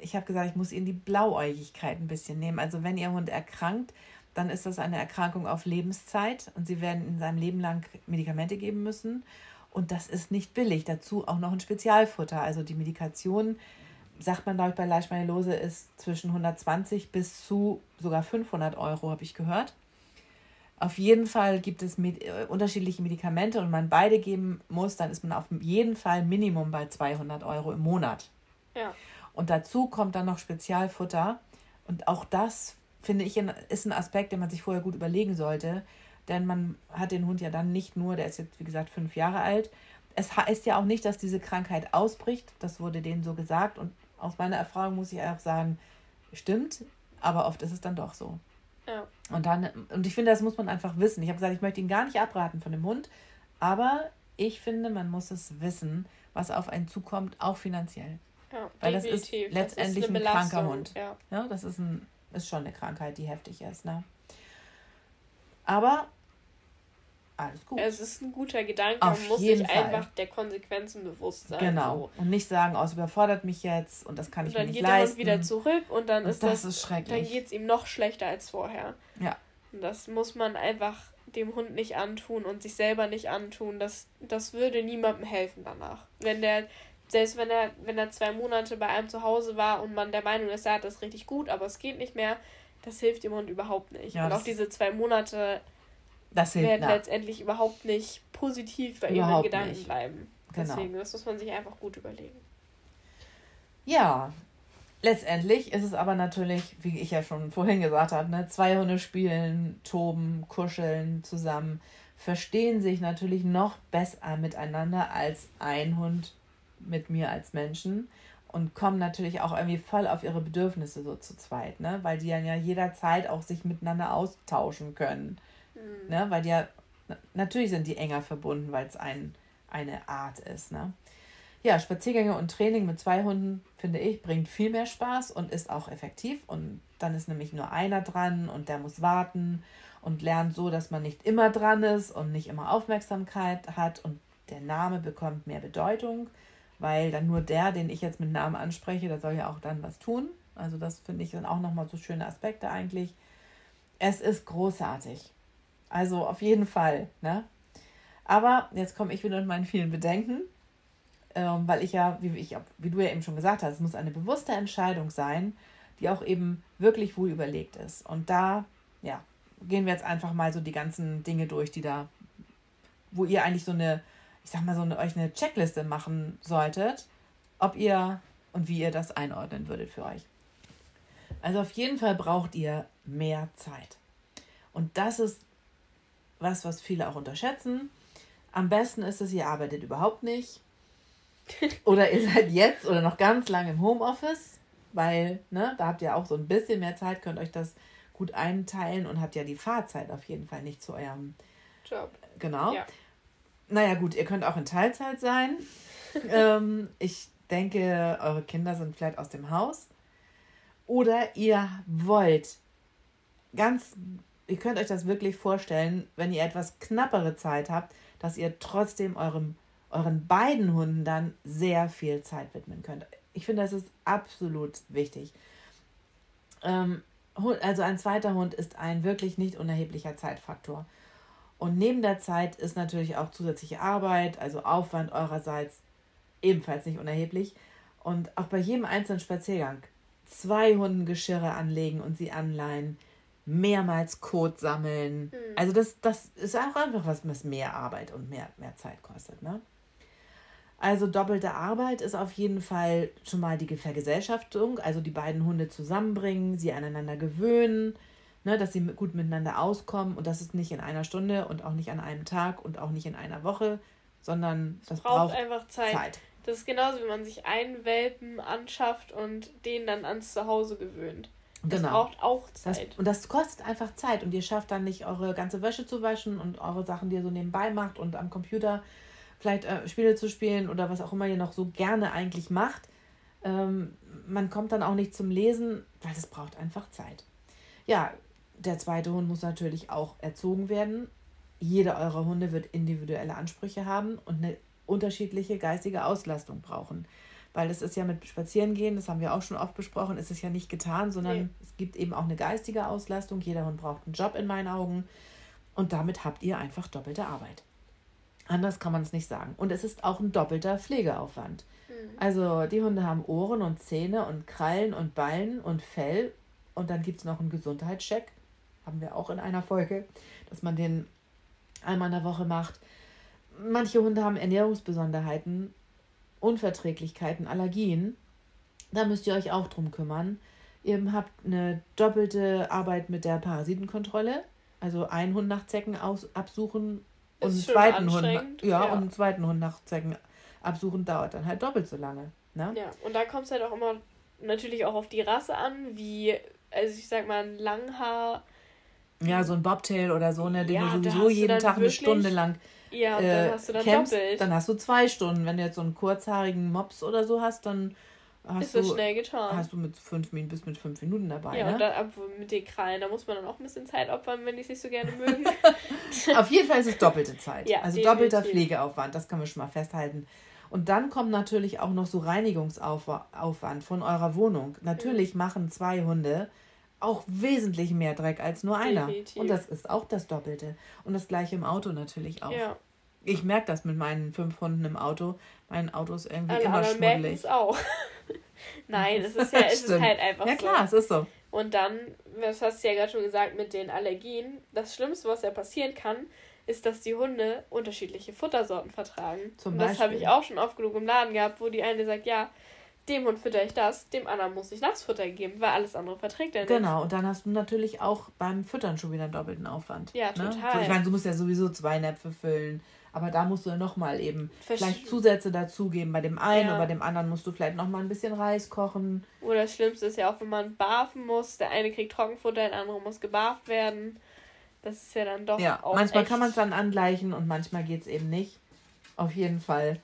ich habe gesagt, ich muss ihnen die Blauäugigkeit ein bisschen nehmen. Also, wenn ihr Hund erkrankt, dann ist das eine Erkrankung auf Lebenszeit und sie werden in seinem Leben lang Medikamente geben müssen. Und das ist nicht billig. Dazu auch noch ein Spezialfutter. Also die Medikation, sagt man, glaube ich, bei Leishmaniose ist zwischen 120 bis zu sogar 500 Euro, habe ich gehört. Auf jeden Fall gibt es mit, äh, unterschiedliche Medikamente und man beide geben muss, dann ist man auf jeden Fall Minimum bei 200 Euro im Monat. Ja. Und dazu kommt dann noch Spezialfutter. Und auch das, finde ich, ist ein Aspekt, den man sich vorher gut überlegen sollte. Denn man hat den Hund ja dann nicht nur, der ist jetzt, wie gesagt, fünf Jahre alt. Es heißt ja auch nicht, dass diese Krankheit ausbricht. Das wurde denen so gesagt. Und aus meiner Erfahrung muss ich auch sagen, stimmt. Aber oft ist es dann doch so. Ja. Und dann, und ich finde, das muss man einfach wissen. Ich habe gesagt, ich möchte ihn gar nicht abraten von dem Hund, aber ich finde, man muss es wissen, was auf einen zukommt, auch finanziell. Ja, Weil definitiv. das ist letztendlich das ist ein kranker Hund. Ja. ja. das ist, ein, ist schon eine Krankheit, die heftig ist. Ne? Aber alles gut. Es ist ein guter Gedanke, Auf man muss sich Fall. einfach der Konsequenzen bewusst sein. Genau. So. Und nicht sagen, oh, es überfordert mich jetzt und das kann ich mir nicht leisten. Und dann geht er wieder zurück und dann und ist das, das ist schrecklich. Dann geht es ihm noch schlechter als vorher. Ja. Und das muss man einfach dem Hund nicht antun und sich selber nicht antun. Das, das würde niemandem helfen danach. Wenn der, selbst wenn er, wenn er zwei Monate bei einem zu Hause war und man der Meinung ist, er hat das richtig gut, aber es geht nicht mehr, das hilft dem Hund überhaupt nicht. Ja, und auch diese zwei Monate das werden na. letztendlich überhaupt nicht positiv bei überhaupt ihm in Gedanken nicht. bleiben. Genau. Deswegen, das muss man sich einfach gut überlegen. Ja, letztendlich ist es aber natürlich, wie ich ja schon vorhin gesagt habe, ne, zwei Hunde spielen, toben, kuscheln zusammen, verstehen sich natürlich noch besser miteinander als ein Hund mit mir als Menschen und kommen natürlich auch irgendwie voll auf ihre Bedürfnisse so zu zweit, ne? Weil die dann ja jederzeit auch sich miteinander austauschen können. Mhm. Ne? Weil die ja, natürlich sind die enger verbunden, weil es ein, eine Art ist, ne? Ja, Spaziergänge und Training mit zwei Hunden, finde ich, bringt viel mehr Spaß und ist auch effektiv. Und dann ist nämlich nur einer dran und der muss warten und lernt so, dass man nicht immer dran ist und nicht immer Aufmerksamkeit hat und der Name bekommt mehr Bedeutung weil dann nur der, den ich jetzt mit Namen anspreche, der soll ja auch dann was tun. Also das finde ich dann auch nochmal so schöne Aspekte eigentlich. Es ist großartig. Also auf jeden Fall. Ne? Aber jetzt komme ich wieder mit meinen vielen Bedenken, ähm, weil ich ja, wie, ich, wie du ja eben schon gesagt hast, es muss eine bewusste Entscheidung sein, die auch eben wirklich wohl überlegt ist. Und da, ja, gehen wir jetzt einfach mal so die ganzen Dinge durch, die da, wo ihr eigentlich so eine ich sag mal, so eine, euch eine Checkliste machen solltet, ob ihr und wie ihr das einordnen würdet für euch. Also auf jeden Fall braucht ihr mehr Zeit. Und das ist was, was viele auch unterschätzen. Am besten ist es, ihr arbeitet überhaupt nicht. (laughs) Oder ihr seid jetzt oder noch ganz lange im Homeoffice, weil ne, da habt ihr auch so ein bisschen mehr Zeit, könnt euch das gut einteilen und habt ja die Fahrzeit auf jeden Fall nicht zu eurem Job. Genau. Ja. Naja, gut, ihr könnt auch in Teilzeit sein. (laughs) ähm, ich denke, eure Kinder sind vielleicht aus dem Haus. Oder ihr wollt ganz, ihr könnt euch das wirklich vorstellen, wenn ihr etwas knappere Zeit habt, dass ihr trotzdem eurem, euren beiden Hunden dann sehr viel Zeit widmen könnt. Ich finde, das ist absolut wichtig. Ähm, also ein zweiter Hund ist ein wirklich nicht unerheblicher Zeitfaktor. Und neben der Zeit ist natürlich auch zusätzliche Arbeit, also Aufwand eurerseits ebenfalls nicht unerheblich. Und auch bei jedem einzelnen Spaziergang zwei Hunden Geschirre anlegen und sie anleihen, mehrmals Kot sammeln. Mhm. Also das, das ist auch einfach was, was mehr Arbeit und mehr, mehr Zeit kostet. Ne? Also doppelte Arbeit ist auf jeden Fall schon mal die Vergesellschaftung, also die beiden Hunde zusammenbringen, sie aneinander gewöhnen ne, dass sie gut miteinander auskommen und das ist nicht in einer Stunde und auch nicht an einem Tag und auch nicht in einer Woche, sondern das braucht, braucht einfach Zeit. Zeit. Das ist genauso, wie man sich einen Welpen anschafft und den dann ans Zuhause gewöhnt. Das genau. braucht auch Zeit. Das, und das kostet einfach Zeit. Und ihr schafft dann nicht eure ganze Wäsche zu waschen und eure Sachen, die ihr so nebenbei macht und am Computer vielleicht äh, Spiele zu spielen oder was auch immer ihr noch so gerne eigentlich macht. Ähm, man kommt dann auch nicht zum Lesen, weil es braucht einfach Zeit. Ja, der zweite Hund muss natürlich auch erzogen werden. Jeder eurer Hunde wird individuelle Ansprüche haben und eine unterschiedliche geistige Auslastung brauchen. Weil es ist ja mit Spazierengehen, das haben wir auch schon oft besprochen, ist es ja nicht getan, sondern nee. es gibt eben auch eine geistige Auslastung. Jeder Hund braucht einen Job in meinen Augen. Und damit habt ihr einfach doppelte Arbeit. Anders kann man es nicht sagen. Und es ist auch ein doppelter Pflegeaufwand. Mhm. Also die Hunde haben Ohren und Zähne und Krallen und Ballen und Fell. Und dann gibt es noch einen Gesundheitscheck haben wir auch in einer Folge, dass man den einmal in der Woche macht. Manche Hunde haben Ernährungsbesonderheiten, Unverträglichkeiten, Allergien. Da müsst ihr euch auch drum kümmern. Ihr habt eine doppelte Arbeit mit der Parasitenkontrolle. Also einen Hund nach Zecken aus, absuchen und einen, zweiten Hund, ja, ja, und einen zweiten Hund nach Zecken absuchen dauert dann halt doppelt so lange. Ne? Ja, und da kommt es halt auch immer natürlich auch auf die Rasse an, wie, also ich sag mal, ein Langhaar ja, so ein Bobtail oder so, ne, den ja, du sowieso jeden Tag wirklich, eine Stunde lang ja, äh, dann hast du dann campst, doppelt. Dann hast du zwei Stunden. Wenn du jetzt so einen kurzhaarigen Mops oder so hast, dann hast ist du, das schnell getan. Hast du mit fünf Minuten bis mit fünf Minuten dabei. Ja, ne? und dann mit den Krallen, da muss man dann auch ein bisschen Zeit opfern, wenn die es nicht so gerne mögen. (laughs) (laughs) Auf jeden Fall ist es doppelte Zeit. Ja, also definitiv. doppelter Pflegeaufwand, das können wir schon mal festhalten. Und dann kommt natürlich auch noch so Reinigungsaufwand von eurer Wohnung. Natürlich mhm. machen zwei Hunde auch wesentlich mehr Dreck als nur einer. Definitiv. Und das ist auch das Doppelte. Und das gleiche im Auto natürlich auch. Ja. Ich merke das mit meinen fünf Hunden im Auto. Mein Auto ist irgendwie Alle immer schmuddelig. auch. (laughs) Nein, es ist ja es ist halt einfach ja, klar, so. es ist so. Und dann, das hast du ja gerade schon gesagt, mit den Allergien, das Schlimmste, was ja passieren kann, ist, dass die Hunde unterschiedliche Futtersorten vertragen. Zum und das habe ich auch schon oft genug im Laden gehabt, wo die eine sagt, ja, dem Hund fütter ich das, dem anderen muss ich Nassfutter geben, weil alles andere verträgt er nicht. Genau, und dann hast du natürlich auch beim Füttern schon wieder einen doppelten Aufwand. Ja, ne? total. So, ich meine, du musst ja sowieso zwei Näpfe füllen, aber da musst du nochmal eben Versch vielleicht Zusätze dazugeben. Bei dem einen ja. oder bei dem anderen musst du vielleicht nochmal ein bisschen Reis kochen. Oder das Schlimmste ist ja auch, wenn man barfen muss. Der eine kriegt Trockenfutter, der andere muss gebarft werden. Das ist ja dann doch ja, auch manchmal echt. kann man es dann angleichen und manchmal geht es eben nicht. Auf jeden Fall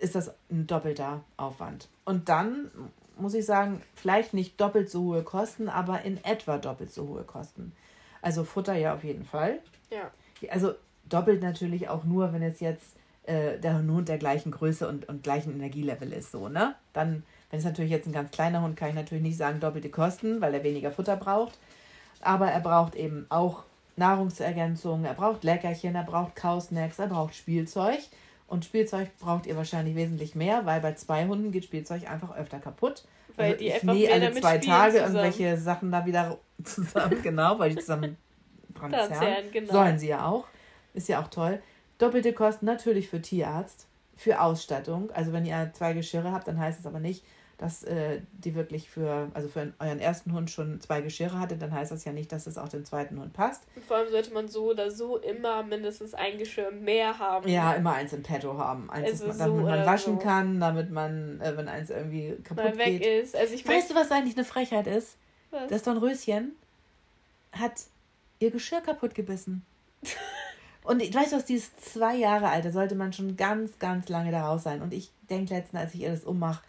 ist das ein doppelter Aufwand. Und dann muss ich sagen, vielleicht nicht doppelt so hohe Kosten, aber in etwa doppelt so hohe Kosten. Also Futter ja auf jeden Fall. Ja. Also doppelt natürlich auch nur, wenn es jetzt äh, der Hund der gleichen Größe und, und gleichen Energielevel ist, so, ne? Dann, wenn es natürlich jetzt ein ganz kleiner Hund, kann ich natürlich nicht sagen doppelte Kosten, weil er weniger Futter braucht. Aber er braucht eben auch Nahrungsergänzungen, er braucht Leckerchen, er braucht Kausnacks, er braucht Spielzeug. Und Spielzeug braucht ihr wahrscheinlich wesentlich mehr, weil bei zwei Hunden geht Spielzeug einfach öfter kaputt. Weil also die ich nie alle zwei Tage zusammen. irgendwelche Sachen da wieder (laughs) zusammen, genau, weil die zusammen dran zerren. Genau. Sollen sie ja auch. Ist ja auch toll. Doppelte Kosten natürlich für Tierarzt, für Ausstattung. Also wenn ihr zwei Geschirre habt, dann heißt es aber nicht, dass äh, die wirklich für, also für euren ersten Hund schon zwei Geschirre hatte, dann heißt das ja nicht, dass es auch dem zweiten Hund passt. Und vor allem sollte man so oder so immer mindestens ein Geschirr mehr haben. Ja, immer eins im Petto haben. Eins, also damit so man waschen so. kann, damit man, äh, wenn eins irgendwie kaputt weg geht. ist. Also ich weißt du, was eigentlich eine Frechheit ist? Was? Das Dornröschen hat ihr Geschirr kaputt gebissen. (laughs) Und ich weiß was, die ist zwei Jahre alt, da sollte man schon ganz, ganz lange da raus sein. Und ich denke letztens, als ich ihr das ummache,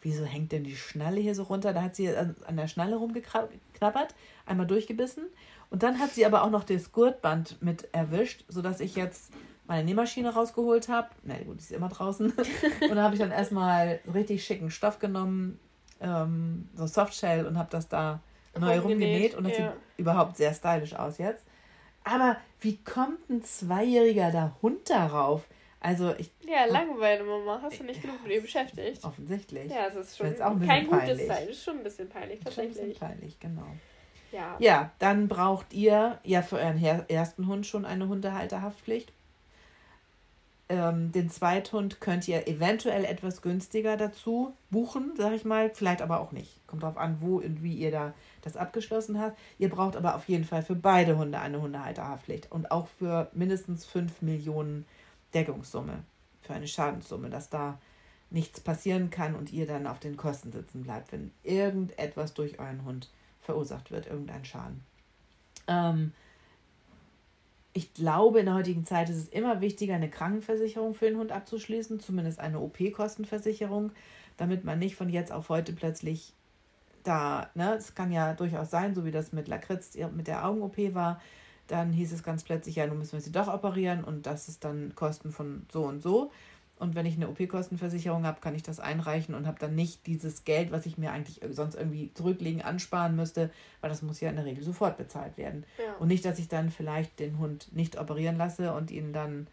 wieso hängt denn die Schnalle hier so runter? Da hat sie an der Schnalle rumgeknabbert, einmal durchgebissen. Und dann hat sie aber auch noch das Gurtband mit erwischt, sodass ich jetzt meine Nähmaschine rausgeholt habe. Na gut, die ist immer draußen. (laughs) und da habe ich dann erstmal richtig schicken Stoff genommen, ähm, so Softshell, und habe das da neu rumgenäht. Und das ja. sieht überhaupt sehr stylisch aus jetzt. Aber wie kommt ein Zweijähriger da Hund darauf? Also ich. Ja, Langeweile, Mama. Hast du nicht genug mit ihr beschäftigt? Offensichtlich. Ja, es ist schon ist auch kein peinlich. gutes Zeichen. Ist schon ein bisschen peinlich, tatsächlich. Schon ein bisschen peinlich, genau. Ja. Ja, dann braucht ihr ja für euren ersten Hund schon eine Hundehalterhaftpflicht. Ähm, den Zweithund könnt ihr eventuell etwas günstiger dazu buchen, sag ich mal. Vielleicht aber auch nicht. Kommt drauf an, wo und wie ihr da das abgeschlossen habt. Ihr braucht aber auf jeden Fall für beide Hunde eine Hundehalterhaftpflicht und auch für mindestens 5 Millionen Deckungssumme, für eine Schadenssumme, dass da nichts passieren kann und ihr dann auf den Kosten sitzen bleibt, wenn irgendetwas durch euren Hund verursacht wird, irgendein Schaden. Ähm, ich glaube, in der heutigen Zeit ist es immer wichtiger, eine Krankenversicherung für den Hund abzuschließen, zumindest eine OP-Kostenversicherung, damit man nicht von jetzt auf heute plötzlich da, ne, es kann ja durchaus sein, so wie das mit Lakritz mit der Augen-OP war, dann hieß es ganz plötzlich, ja, nun müssen wir sie doch operieren und das ist dann Kosten von so und so. Und wenn ich eine OP-Kostenversicherung habe, kann ich das einreichen und habe dann nicht dieses Geld, was ich mir eigentlich sonst irgendwie zurücklegen, ansparen müsste, weil das muss ja in der Regel sofort bezahlt werden. Ja. Und nicht, dass ich dann vielleicht den Hund nicht operieren lasse und ihn dann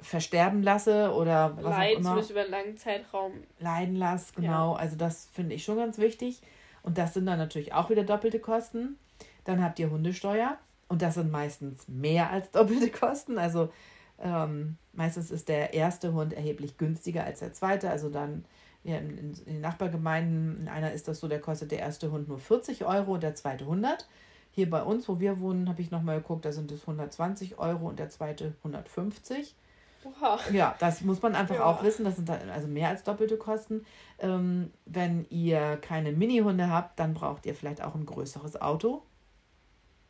versterben lasse oder was Leiden auch immer. über einen langen Zeitraum. Leiden lasse, genau. Ja. Also das finde ich schon ganz wichtig. Und das sind dann natürlich auch wieder doppelte Kosten. Dann habt ihr Hundesteuer und das sind meistens mehr als doppelte Kosten. Also ähm, meistens ist der erste Hund erheblich günstiger als der zweite. Also dann ja, in, in, den Nachbargemeinden, in einer ist das so, der kostet der erste Hund nur 40 Euro und der zweite 100. Hier bei uns, wo wir wohnen, habe ich nochmal geguckt, da sind es 120 Euro und der zweite 150. Wow. Ja, das muss man einfach ja. auch wissen. Das sind also mehr als doppelte Kosten. Ähm, wenn ihr keine Mini-Hunde habt, dann braucht ihr vielleicht auch ein größeres Auto.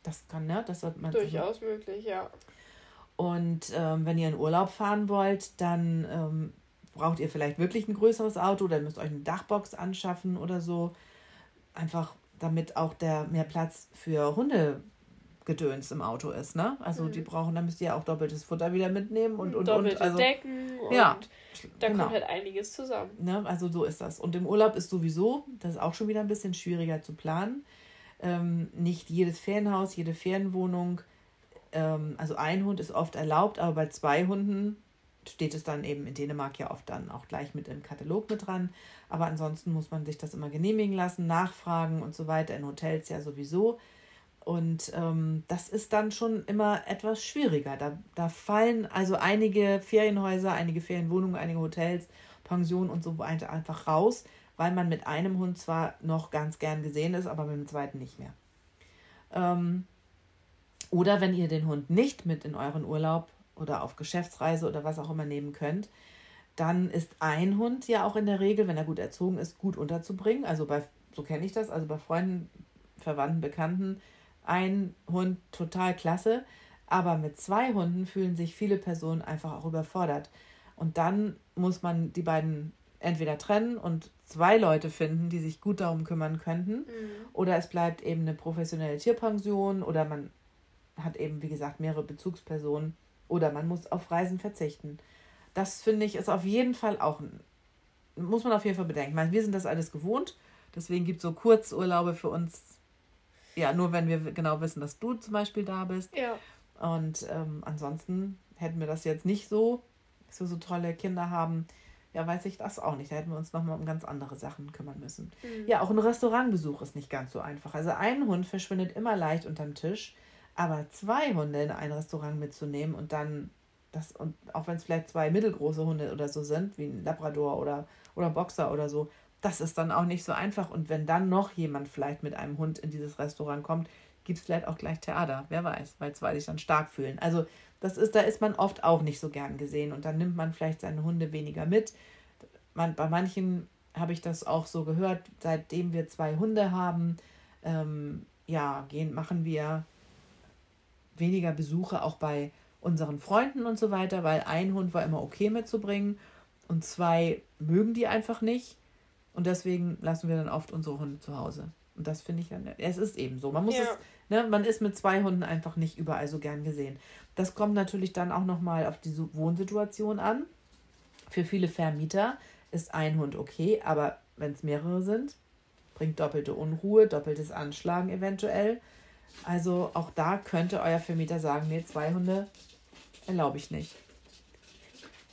Das kann, ne? Das hat man Durchaus so. möglich, ja. Und ähm, wenn ihr in Urlaub fahren wollt, dann ähm, braucht ihr vielleicht wirklich ein größeres Auto, dann müsst ihr euch eine Dachbox anschaffen oder so. Einfach damit auch der mehr Platz für Hunde Gedöns im Auto ist, ne? Also mhm. die brauchen, da müsst ihr auch doppeltes Futter wieder mitnehmen und und Doppelte und also, Decken und ja, da genau. kommt halt einiges zusammen. Ne? Also so ist das. Und im Urlaub ist sowieso, das ist auch schon wieder ein bisschen schwieriger zu planen. Ähm, nicht jedes Ferienhaus, jede Ferienwohnung, ähm, also ein Hund ist oft erlaubt, aber bei zwei Hunden steht es dann eben in Dänemark ja oft dann auch gleich mit im Katalog mit dran. Aber ansonsten muss man sich das immer genehmigen lassen, nachfragen und so weiter. In Hotels ja sowieso. Und ähm, das ist dann schon immer etwas schwieriger. Da, da fallen also einige Ferienhäuser, einige Ferienwohnungen, einige Hotels, Pensionen und so weiter einfach raus, weil man mit einem Hund zwar noch ganz gern gesehen ist, aber mit dem zweiten nicht mehr. Ähm, oder wenn ihr den Hund nicht mit in euren Urlaub oder auf Geschäftsreise oder was auch immer nehmen könnt, dann ist ein Hund ja auch in der Regel, wenn er gut erzogen ist, gut unterzubringen. Also bei, so kenne ich das, also bei Freunden, Verwandten, Bekannten, ein Hund total klasse, aber mit zwei Hunden fühlen sich viele Personen einfach auch überfordert. Und dann muss man die beiden entweder trennen und zwei Leute finden, die sich gut darum kümmern könnten, mhm. oder es bleibt eben eine professionelle Tierpension oder man hat eben, wie gesagt, mehrere Bezugspersonen oder man muss auf Reisen verzichten. Das finde ich ist auf jeden Fall auch, muss man auf jeden Fall bedenken. Meine, wir sind das alles gewohnt, deswegen gibt es so Kurzurlaube für uns, ja, nur wenn wir genau wissen, dass du zum Beispiel da bist. Ja. Und ähm, ansonsten hätten wir das jetzt nicht so, dass wir so tolle Kinder haben. Ja, weiß ich das auch nicht. Da hätten wir uns nochmal um ganz andere Sachen kümmern müssen. Mhm. Ja, auch ein Restaurantbesuch ist nicht ganz so einfach. Also ein Hund verschwindet immer leicht unterm Tisch. Aber zwei Hunde in ein Restaurant mitzunehmen und dann das, und auch wenn es vielleicht zwei mittelgroße Hunde oder so sind, wie ein Labrador oder, oder Boxer oder so, das ist dann auch nicht so einfach. Und wenn dann noch jemand vielleicht mit einem Hund in dieses Restaurant kommt, gibt es vielleicht auch gleich Theater. Wer weiß, weil zwei sich dann stark fühlen. Also das ist, da ist man oft auch nicht so gern gesehen und dann nimmt man vielleicht seine Hunde weniger mit. Man, bei manchen habe ich das auch so gehört, seitdem wir zwei Hunde haben, ähm, ja, gehen, machen wir weniger Besuche auch bei unseren Freunden und so weiter, weil ein Hund war immer okay mitzubringen und zwei mögen die einfach nicht. Und deswegen lassen wir dann oft unsere Hunde zu Hause. Und das finde ich dann, es ist eben so. Man muss ja. es, ne, man ist mit zwei Hunden einfach nicht überall so gern gesehen. Das kommt natürlich dann auch nochmal auf die Wohnsituation an. Für viele Vermieter ist ein Hund okay, aber wenn es mehrere sind, bringt doppelte Unruhe, doppeltes Anschlagen eventuell. Also auch da könnte euer Vermieter sagen, nee, zwei Hunde erlaube ich nicht.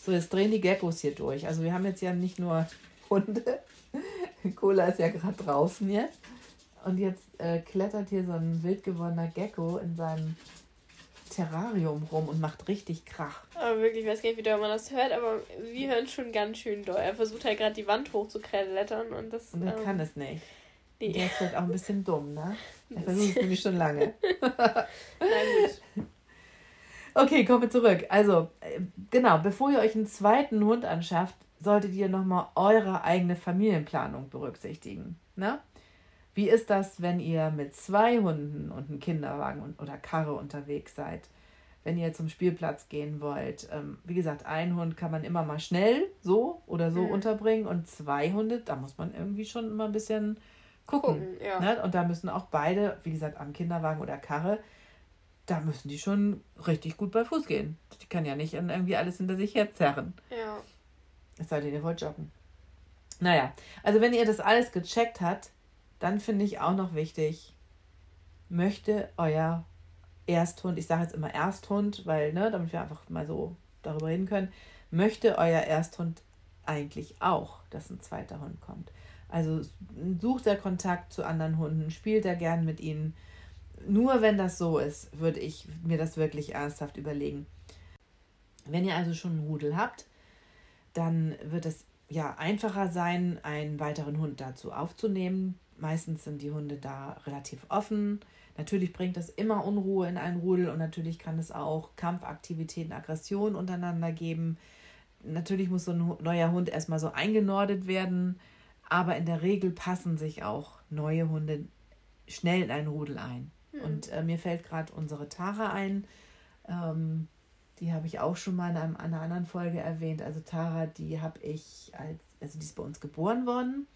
So, jetzt drehen die Geckos hier durch. Also wir haben jetzt ja nicht nur Hunde. (laughs) Cola ist ja gerade draußen jetzt. Und jetzt äh, klettert hier so ein wild gewordener Gecko in seinem Terrarium rum und macht richtig Krach. Aber wirklich, ich weiß gar nicht, wie doll man das hört, aber wir hören schon ganz schön doll. Er versucht halt gerade die Wand hochzuklettern und das. Und er ähm, kann es nicht. Nee. Der ist halt auch ein bisschen dumm, ne? Er (laughs) versucht es nämlich schon lange. (laughs) Na gut. Okay, kommen wir zurück. Also, äh, genau, bevor ihr euch einen zweiten Hund anschafft, solltet ihr nochmal eure eigene Familienplanung berücksichtigen. Ne? Wie ist das, wenn ihr mit zwei Hunden und einem Kinderwagen oder Karre unterwegs seid? Wenn ihr zum Spielplatz gehen wollt. Ähm, wie gesagt, ein Hund kann man immer mal schnell so oder so mhm. unterbringen und zwei Hunde, da muss man irgendwie schon immer ein bisschen gucken. gucken ja. ne? Und da müssen auch beide, wie gesagt, am Kinderwagen oder Karre, da müssen die schon richtig gut bei Fuß gehen. Die kann ja nicht irgendwie alles hinter sich herzerren. Ja. Es sei denn, ihr wollt joggen. Naja, also wenn ihr das alles gecheckt habt, dann finde ich auch noch wichtig, möchte euer Ersthund, ich sage jetzt immer Ersthund, weil, ne, damit wir einfach mal so darüber reden können, möchte euer Ersthund eigentlich auch, dass ein zweiter Hund kommt. Also sucht er Kontakt zu anderen Hunden, spielt er gern mit ihnen. Nur wenn das so ist, würde ich mir das wirklich ernsthaft überlegen. Wenn ihr also schon einen Rudel habt, dann wird es ja einfacher sein, einen weiteren Hund dazu aufzunehmen. Meistens sind die Hunde da relativ offen. Natürlich bringt das immer Unruhe in einen Rudel und natürlich kann es auch Kampfaktivitäten, Aggressionen untereinander geben. Natürlich muss so ein neuer Hund erstmal so eingenordet werden aber in der Regel passen sich auch neue Hunde schnell in einen Rudel ein. Mhm. Und äh, mir fällt gerade unsere Tara ein. Ähm, die habe ich auch schon mal in einem, einer anderen Folge erwähnt. Also Tara, die habe ich als, also die ist bei uns geboren worden.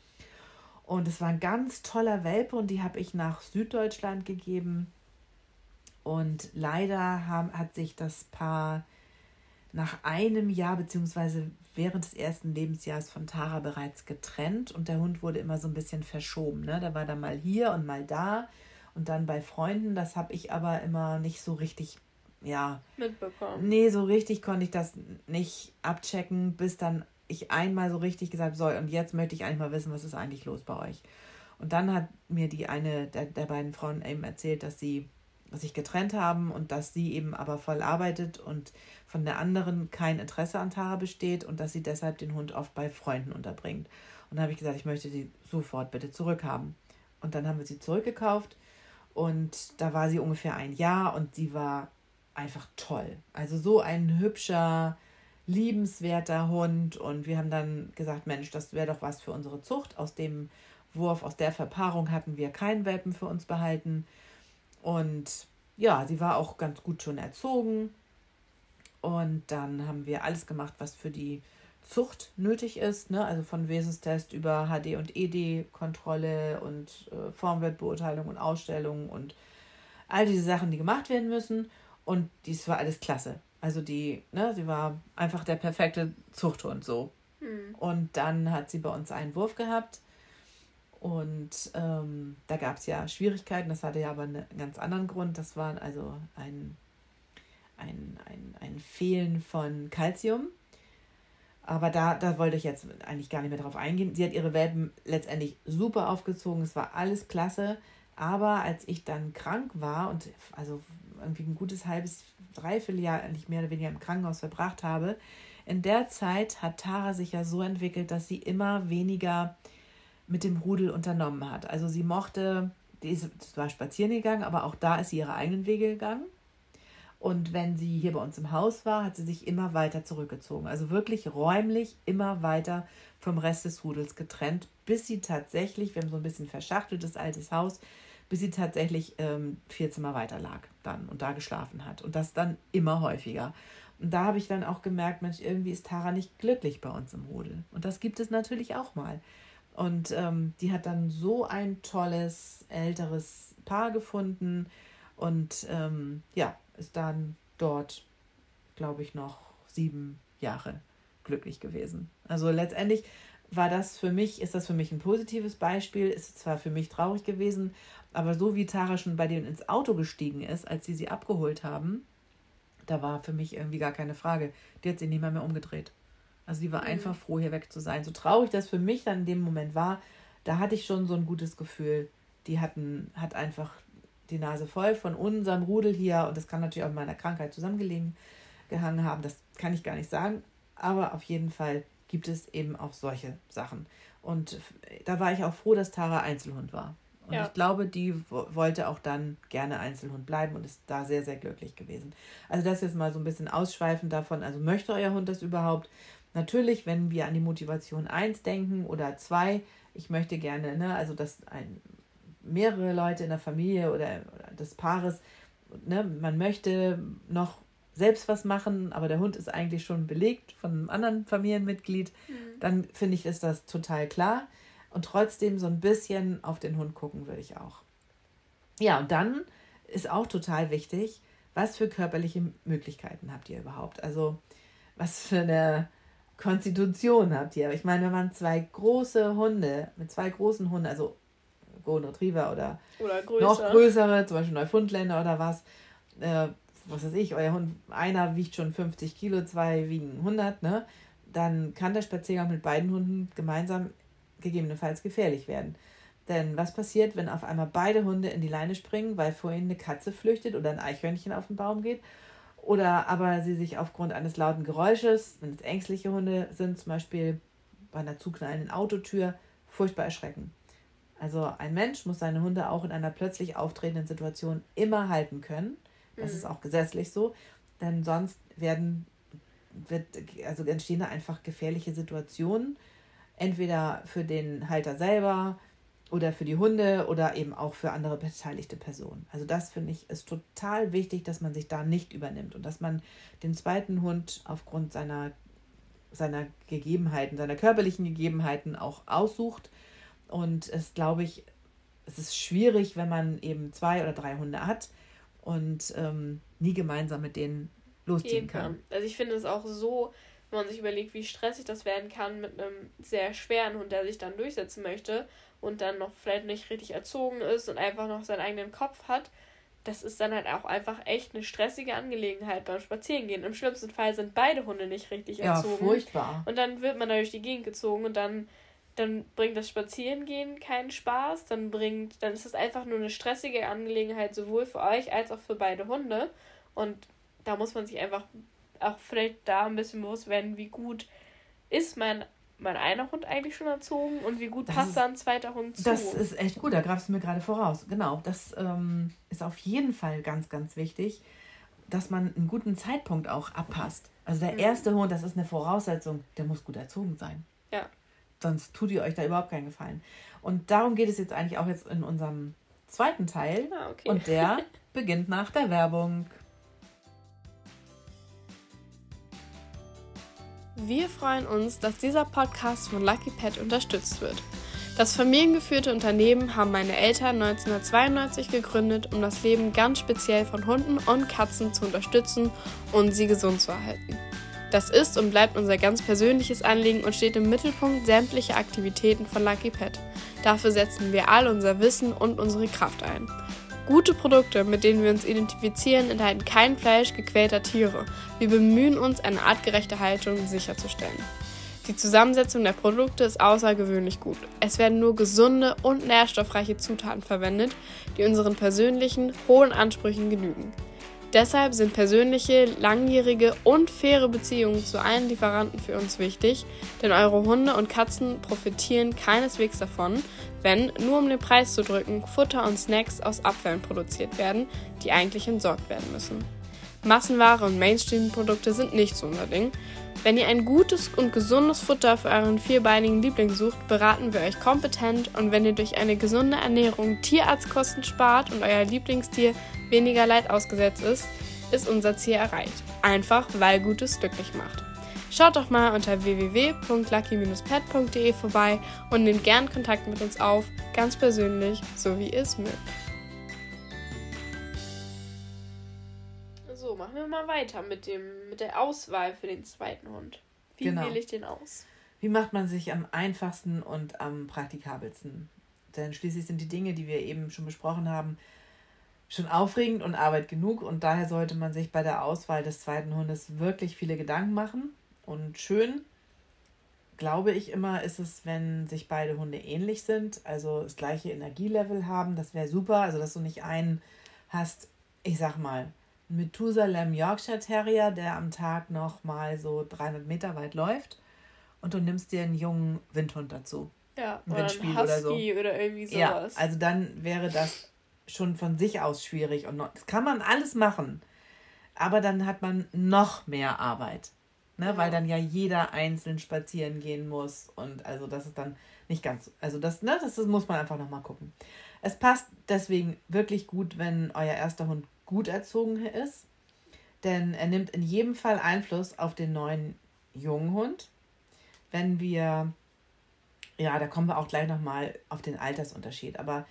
Und es war ein ganz toller Welpe und die habe ich nach Süddeutschland gegeben. Und leider haben, hat sich das Paar nach einem Jahr beziehungsweise während des ersten Lebensjahres von Tara bereits getrennt und der Hund wurde immer so ein bisschen verschoben. Ne? Der war dann mal hier und mal da und dann bei Freunden. Das habe ich aber immer nicht so richtig ja. Mitbekommen. Nee, so richtig konnte ich das nicht abchecken, bis dann ich einmal so richtig gesagt soll und jetzt möchte ich eigentlich mal wissen, was ist eigentlich los bei euch. Und dann hat mir die eine der, der beiden Frauen eben erzählt, dass sie sich getrennt haben und dass sie eben aber voll arbeitet und von der anderen kein Interesse an Tara besteht und dass sie deshalb den Hund oft bei Freunden unterbringt. Und da habe ich gesagt, ich möchte sie sofort bitte zurückhaben. Und dann haben wir sie zurückgekauft und da war sie ungefähr ein Jahr und sie war einfach toll. Also so ein hübscher, liebenswerter Hund. Und wir haben dann gesagt, Mensch, das wäre doch was für unsere Zucht. Aus dem Wurf, aus der Verpaarung hatten wir keinen Welpen für uns behalten. Und ja, sie war auch ganz gut schon erzogen. Und dann haben wir alles gemacht, was für die Zucht nötig ist, ne? also von Wesenstest über HD- und ED-Kontrolle und äh, Formwertbeurteilung und Ausstellung und all diese Sachen, die gemacht werden müssen. Und dies war alles klasse. Also die, ne, sie war einfach der perfekte Zuchthund so. Mhm. Und dann hat sie bei uns einen Wurf gehabt. Und ähm, da gab es ja Schwierigkeiten. Das hatte ja aber einen ganz anderen Grund. Das war also ein, ein, ein, ein Fehlen von Kalzium. Aber da, da wollte ich jetzt eigentlich gar nicht mehr drauf eingehen. Sie hat ihre Welpen letztendlich super aufgezogen. Es war alles klasse. Aber als ich dann krank war und also irgendwie ein gutes halbes, dreiviertel Jahr eigentlich mehr oder weniger im Krankenhaus verbracht habe, in der Zeit hat Tara sich ja so entwickelt, dass sie immer weniger mit dem Rudel unternommen hat. Also sie mochte, die ist zwar spazieren gegangen, aber auch da ist sie ihre eigenen Wege gegangen. Und wenn sie hier bei uns im Haus war, hat sie sich immer weiter zurückgezogen. Also wirklich räumlich immer weiter vom Rest des Rudels getrennt, bis sie tatsächlich, wir haben so ein bisschen verschachteltes altes Haus, bis sie tatsächlich ähm, vier Zimmer weiter lag dann und da geschlafen hat. Und das dann immer häufiger. Und da habe ich dann auch gemerkt, Mensch, irgendwie ist Tara nicht glücklich bei uns im Rudel. Und das gibt es natürlich auch mal. Und ähm, die hat dann so ein tolles älteres Paar gefunden und ähm, ja, ist dann dort, glaube ich, noch sieben Jahre glücklich gewesen. Also letztendlich war das für mich, ist das für mich ein positives Beispiel, ist zwar für mich traurig gewesen, aber so wie Tara schon bei denen ins Auto gestiegen ist, als sie sie abgeholt haben, da war für mich irgendwie gar keine Frage. Die hat sie nicht mal mehr umgedreht. Also die war mhm. einfach froh, hier weg zu sein. So traurig das für mich dann in dem Moment war, da hatte ich schon so ein gutes Gefühl. Die hatten, hat einfach die Nase voll von unserem Rudel hier und das kann natürlich auch mit meiner Krankheit zusammengelegen gehangen haben. Das kann ich gar nicht sagen. Aber auf jeden Fall gibt es eben auch solche Sachen. Und da war ich auch froh, dass Tara Einzelhund war. Und ja. ich glaube, die wollte auch dann gerne Einzelhund bleiben und ist da sehr, sehr glücklich gewesen. Also das jetzt mal so ein bisschen ausschweifend davon. Also möchte euer Hund das überhaupt? Natürlich, wenn wir an die Motivation 1 denken oder 2, ich möchte gerne, ne, also dass ein, mehrere Leute in der Familie oder, oder des Paares, ne, man möchte noch selbst was machen, aber der Hund ist eigentlich schon belegt von einem anderen Familienmitglied, mhm. dann finde ich, ist das total klar. Und trotzdem so ein bisschen auf den Hund gucken würde ich auch. Ja, und dann ist auch total wichtig, was für körperliche Möglichkeiten habt ihr überhaupt? Also, was für eine Konstitution habt ihr? Ich meine, wenn man zwei große Hunde, mit zwei großen Hunden, also Golden Retriever oder, oder noch größere, zum Beispiel Neufundländer oder was, äh, was weiß ich, euer Hund, einer wiegt schon 50 Kilo, zwei wiegen 100, ne? Dann kann der Spaziergang mit beiden Hunden gemeinsam gegebenenfalls gefährlich werden. Denn was passiert, wenn auf einmal beide Hunde in die Leine springen, weil vor ihnen eine Katze flüchtet oder ein Eichhörnchen auf den Baum geht? Oder aber sie sich aufgrund eines lauten Geräusches, wenn es ängstliche Hunde sind, zum Beispiel bei einer zuknallenden Autotür, furchtbar erschrecken. Also ein Mensch muss seine Hunde auch in einer plötzlich auftretenden Situation immer halten können. Das mhm. ist auch gesetzlich so, denn sonst werden wird, also entstehen da einfach gefährliche Situationen, entweder für den Halter selber oder für die Hunde oder eben auch für andere beteiligte Personen. Also das finde ich ist total wichtig, dass man sich da nicht übernimmt und dass man den zweiten Hund aufgrund seiner seiner Gegebenheiten, seiner körperlichen Gegebenheiten auch aussucht. Und es glaube ich, es ist schwierig, wenn man eben zwei oder drei Hunde hat und ähm, nie gemeinsam mit denen losziehen kann. Also ich finde es auch so wenn man sich überlegt, wie stressig das werden kann mit einem sehr schweren Hund, der sich dann durchsetzen möchte und dann noch vielleicht nicht richtig erzogen ist und einfach noch seinen eigenen Kopf hat, das ist dann halt auch einfach echt eine stressige Angelegenheit beim Spazierengehen. Im schlimmsten Fall sind beide Hunde nicht richtig erzogen. Ja, furchtbar. Und dann wird man da durch die Gegend gezogen und dann, dann bringt das Spazierengehen keinen Spaß. Dann bringt, dann ist es einfach nur eine stressige Angelegenheit, sowohl für euch als auch für beide Hunde. Und da muss man sich einfach auch vielleicht da ein bisschen bewusst werden, wie gut ist mein mein einer Hund eigentlich schon erzogen und wie gut das passt ist, da ein zweiter Hund zu? Das ist echt gut, da greifst du mir gerade voraus. Genau, das ähm, ist auf jeden Fall ganz, ganz wichtig, dass man einen guten Zeitpunkt auch abpasst. Also der mhm. erste Hund, das ist eine Voraussetzung, der muss gut erzogen sein. Ja. Sonst tut ihr euch da überhaupt keinen Gefallen. Und darum geht es jetzt eigentlich auch jetzt in unserem zweiten Teil. Ah, okay. Und der (laughs) beginnt nach der Werbung. Wir freuen uns, dass dieser Podcast von Lucky Pet unterstützt wird. Das familiengeführte Unternehmen haben meine Eltern 1992 gegründet, um das Leben ganz speziell von Hunden und Katzen zu unterstützen und sie gesund zu erhalten. Das ist und bleibt unser ganz persönliches Anliegen und steht im Mittelpunkt sämtlicher Aktivitäten von Lucky Pet. Dafür setzen wir all unser Wissen und unsere Kraft ein. Gute Produkte, mit denen wir uns identifizieren, enthalten kein Fleisch gequälter Tiere. Wir bemühen uns, eine artgerechte Haltung sicherzustellen. Die Zusammensetzung der Produkte ist außergewöhnlich gut. Es werden nur gesunde und nährstoffreiche Zutaten verwendet, die unseren persönlichen, hohen Ansprüchen genügen. Deshalb sind persönliche, langjährige und faire Beziehungen zu allen Lieferanten für uns wichtig, denn eure Hunde und Katzen profitieren keineswegs davon, wenn, nur um den Preis zu drücken, Futter und Snacks aus Abfällen produziert werden, die eigentlich entsorgt werden müssen. Massenware und Mainstream-Produkte sind nicht so unser Ding. Wenn ihr ein gutes und gesundes Futter für euren vierbeinigen Liebling sucht, beraten wir euch kompetent und wenn ihr durch eine gesunde Ernährung Tierarztkosten spart und euer Lieblingstier weniger Leid ausgesetzt ist, ist unser Ziel erreicht. Einfach weil Gutes glücklich macht. Schaut doch mal unter www.lucky-pet.de vorbei und nehmt gern Kontakt mit uns auf, ganz persönlich, so wie ihr es mögt. Machen wir mal weiter mit, dem, mit der Auswahl für den zweiten Hund. Wie genau. wähle ich den aus? Wie macht man sich am einfachsten und am praktikabelsten? Denn schließlich sind die Dinge, die wir eben schon besprochen haben, schon aufregend und Arbeit genug und daher sollte man sich bei der Auswahl des zweiten Hundes wirklich viele Gedanken machen. Und schön, glaube ich immer, ist es, wenn sich beide Hunde ähnlich sind, also das gleiche Energielevel haben. Das wäre super, also dass du nicht einen hast, ich sag mal, Methusalem Yorkshire Terrier, der am Tag noch mal so 300 Meter weit läuft und du nimmst dir einen jungen Windhund dazu. Ja, oder Windspiel ein Husky oder so. Oder irgendwie sowas. Ja, also dann wäre das schon von sich aus schwierig und noch, das kann man alles machen. Aber dann hat man noch mehr Arbeit. Ne, ja. Weil dann ja jeder einzeln spazieren gehen muss. Und also das ist dann nicht ganz. Also das, ne, das, das muss man einfach nochmal gucken. Es passt deswegen wirklich gut, wenn euer erster Hund gut erzogen ist. Denn er nimmt in jedem Fall Einfluss auf den neuen jungen Hund. Wenn wir, ja, da kommen wir auch gleich nochmal auf den Altersunterschied. Aber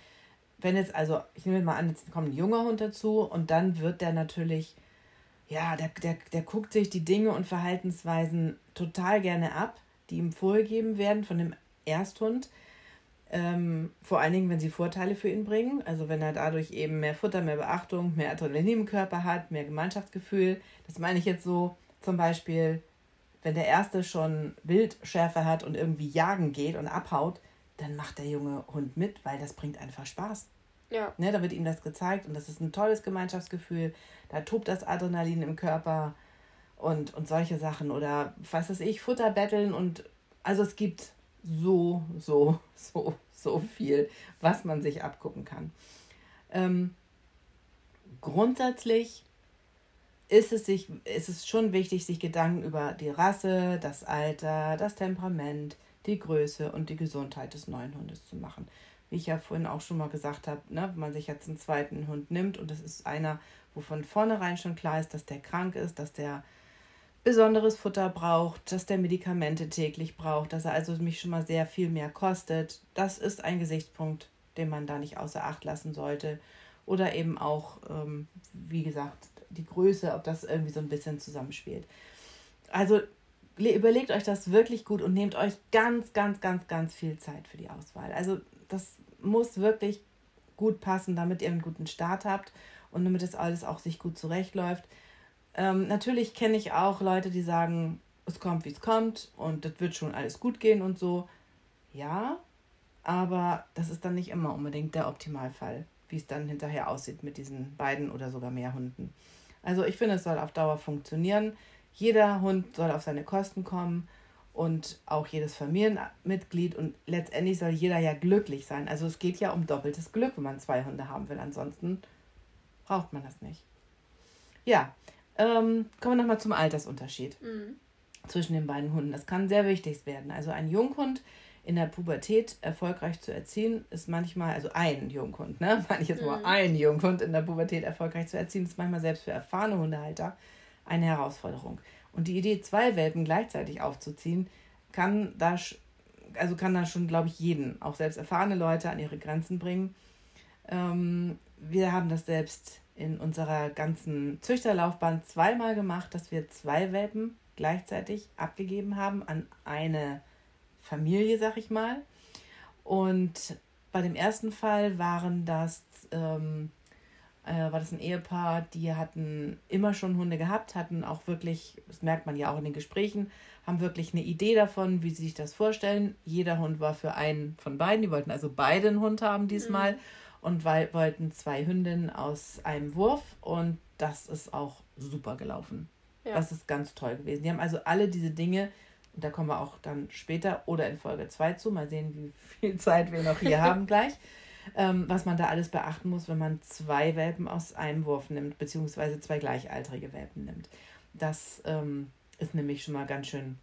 wenn jetzt, also, ich nehme mal an, jetzt kommt ein junger Hund dazu und dann wird der natürlich, ja, der, der, der guckt sich die Dinge und Verhaltensweisen total gerne ab, die ihm vorgegeben werden von dem Ersthund. Ähm, vor allen Dingen, wenn sie Vorteile für ihn bringen. Also wenn er dadurch eben mehr Futter, mehr Beachtung, mehr Adrenalin im Körper hat, mehr Gemeinschaftsgefühl. Das meine ich jetzt so zum Beispiel, wenn der Erste schon Wildschärfe hat und irgendwie jagen geht und abhaut, dann macht der junge Hund mit, weil das bringt einfach Spaß. Ja. Ne, da wird ihm das gezeigt und das ist ein tolles Gemeinschaftsgefühl. Da tobt das Adrenalin im Körper und, und solche Sachen. Oder was weiß ich, Futter betteln und also es gibt so, so, (laughs) so, so viel, was man sich abgucken kann. Ähm, grundsätzlich ist es, sich, ist es schon wichtig, sich Gedanken über die Rasse, das Alter, das Temperament, die Größe und die Gesundheit des neuen Hundes zu machen. Wie ich ja vorhin auch schon mal gesagt habe, ne, wenn man sich jetzt einen zweiten Hund nimmt und es ist einer, wo von vornherein schon klar ist, dass der krank ist, dass der besonderes Futter braucht, dass der Medikamente täglich braucht, dass er also mich schon mal sehr viel mehr kostet. Das ist ein Gesichtspunkt, den man da nicht außer Acht lassen sollte. Oder eben auch, ähm, wie gesagt, die Größe, ob das irgendwie so ein bisschen zusammenspielt. Also überlegt euch das wirklich gut und nehmt euch ganz, ganz, ganz, ganz viel Zeit für die Auswahl. Also das muss wirklich gut passen, damit ihr einen guten Start habt und damit das alles auch sich gut zurechtläuft. Ähm, natürlich kenne ich auch Leute, die sagen, es kommt, wie es kommt und das wird schon alles gut gehen und so. Ja, aber das ist dann nicht immer unbedingt der Optimalfall, wie es dann hinterher aussieht mit diesen beiden oder sogar mehr Hunden. Also ich finde, es soll auf Dauer funktionieren. Jeder Hund soll auf seine Kosten kommen und auch jedes Familienmitglied und letztendlich soll jeder ja glücklich sein. Also es geht ja um doppeltes Glück, wenn man zwei Hunde haben will. Ansonsten braucht man das nicht. Ja, ähm, kommen wir nochmal zum Altersunterschied mhm. zwischen den beiden Hunden. Das kann sehr wichtig werden. Also ein Junghund in der Pubertät erfolgreich zu erziehen, ist manchmal, also ein Junghund, ne? (laughs) Meine ich jetzt mal, mhm. ein Junghund in der Pubertät erfolgreich zu erziehen, ist manchmal selbst für erfahrene Hundehalter eine Herausforderung. Und die Idee, zwei Welpen gleichzeitig aufzuziehen, kann da, also kann da schon, glaube ich, jeden, auch selbst erfahrene Leute, an ihre Grenzen bringen. Ähm, wir haben das selbst in unserer ganzen Züchterlaufbahn zweimal gemacht, dass wir zwei Welpen gleichzeitig abgegeben haben an eine Familie, sag ich mal. Und bei dem ersten Fall waren das, ähm, äh, war das ein Ehepaar, die hatten immer schon Hunde gehabt, hatten auch wirklich, das merkt man ja auch in den Gesprächen, haben wirklich eine Idee davon, wie sie sich das vorstellen. Jeder Hund war für einen von beiden, die wollten also beide einen Hund haben diesmal mhm. Und weil, wollten zwei Hündinnen aus einem Wurf und das ist auch super gelaufen. Ja. Das ist ganz toll gewesen. Die haben also alle diese Dinge und da kommen wir auch dann später oder in Folge 2 zu. Mal sehen, wie viel (laughs) Zeit wir noch hier haben gleich. Ähm, was man da alles beachten muss, wenn man zwei Welpen aus einem Wurf nimmt, beziehungsweise zwei gleichaltrige Welpen nimmt. Das ähm, ist nämlich schon mal ganz schön,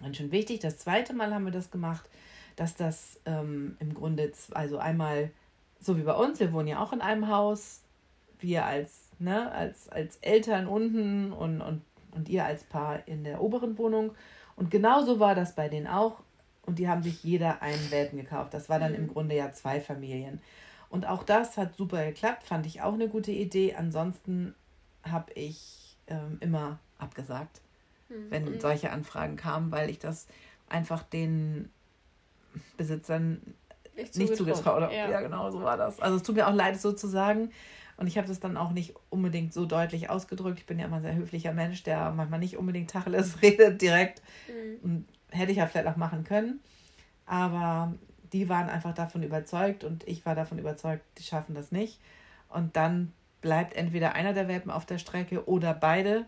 ganz schön wichtig. Das zweite Mal haben wir das gemacht, dass das ähm, im Grunde, also einmal so wie bei uns, wir wohnen ja auch in einem Haus, wir als, ne, als, als Eltern unten und, und, und ihr als Paar in der oberen Wohnung. Und genauso war das bei denen auch. Und die haben sich jeder einen Welpen gekauft. Das war dann im mhm. Grunde ja zwei Familien. Und auch das hat super geklappt, fand ich auch eine gute Idee. Ansonsten habe ich ähm, immer abgesagt, mhm. wenn solche Anfragen kamen, weil ich das einfach den Besitzern nicht zugetraut, zugetraut habe. Ja. ja. genau, so war das. Also es tut mir auch leid, so zu sagen. Und ich habe das dann auch nicht unbedingt so deutlich ausgedrückt. Ich bin ja immer ein sehr höflicher Mensch, der manchmal nicht unbedingt Tacheles (laughs) redet direkt. Mhm. Hätte ich ja vielleicht auch machen können. Aber die waren einfach davon überzeugt und ich war davon überzeugt, die schaffen das nicht. Und dann bleibt entweder einer der Welpen auf der Strecke oder beide.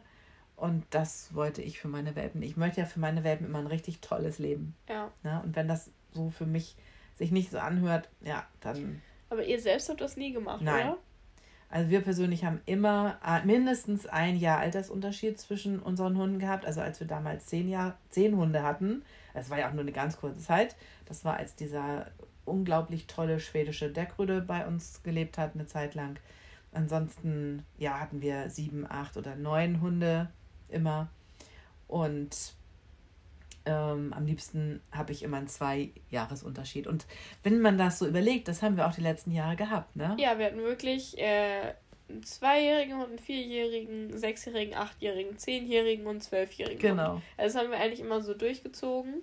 Und das wollte ich für meine Welpen. Ich möchte ja für meine Welpen immer ein richtig tolles Leben. Ja. ja und wenn das so für mich sich nicht so anhört, ja, dann. Aber ihr selbst habt das nie gemacht, Nein. oder? Also wir persönlich haben immer äh, mindestens ein Jahr Altersunterschied zwischen unseren Hunden gehabt. Also als wir damals zehn, Jahr, zehn Hunde hatten, das war ja auch nur eine ganz kurze Zeit, das war als dieser unglaublich tolle schwedische Deckrüde bei uns gelebt hat, eine Zeit lang. Ansonsten, ja, hatten wir sieben, acht oder neun Hunde immer. Und ähm, am liebsten habe ich immer einen Zwei-Jahres-Unterschied. Und wenn man das so überlegt, das haben wir auch die letzten Jahre gehabt, ne? Ja, wir hatten wirklich äh, einen Zweijährigen und einen Vierjährigen, Sechsjährigen, Achtjährigen, Zehnjährigen und Zwölfjährigen. Genau. Hund. Also das haben wir eigentlich immer so durchgezogen.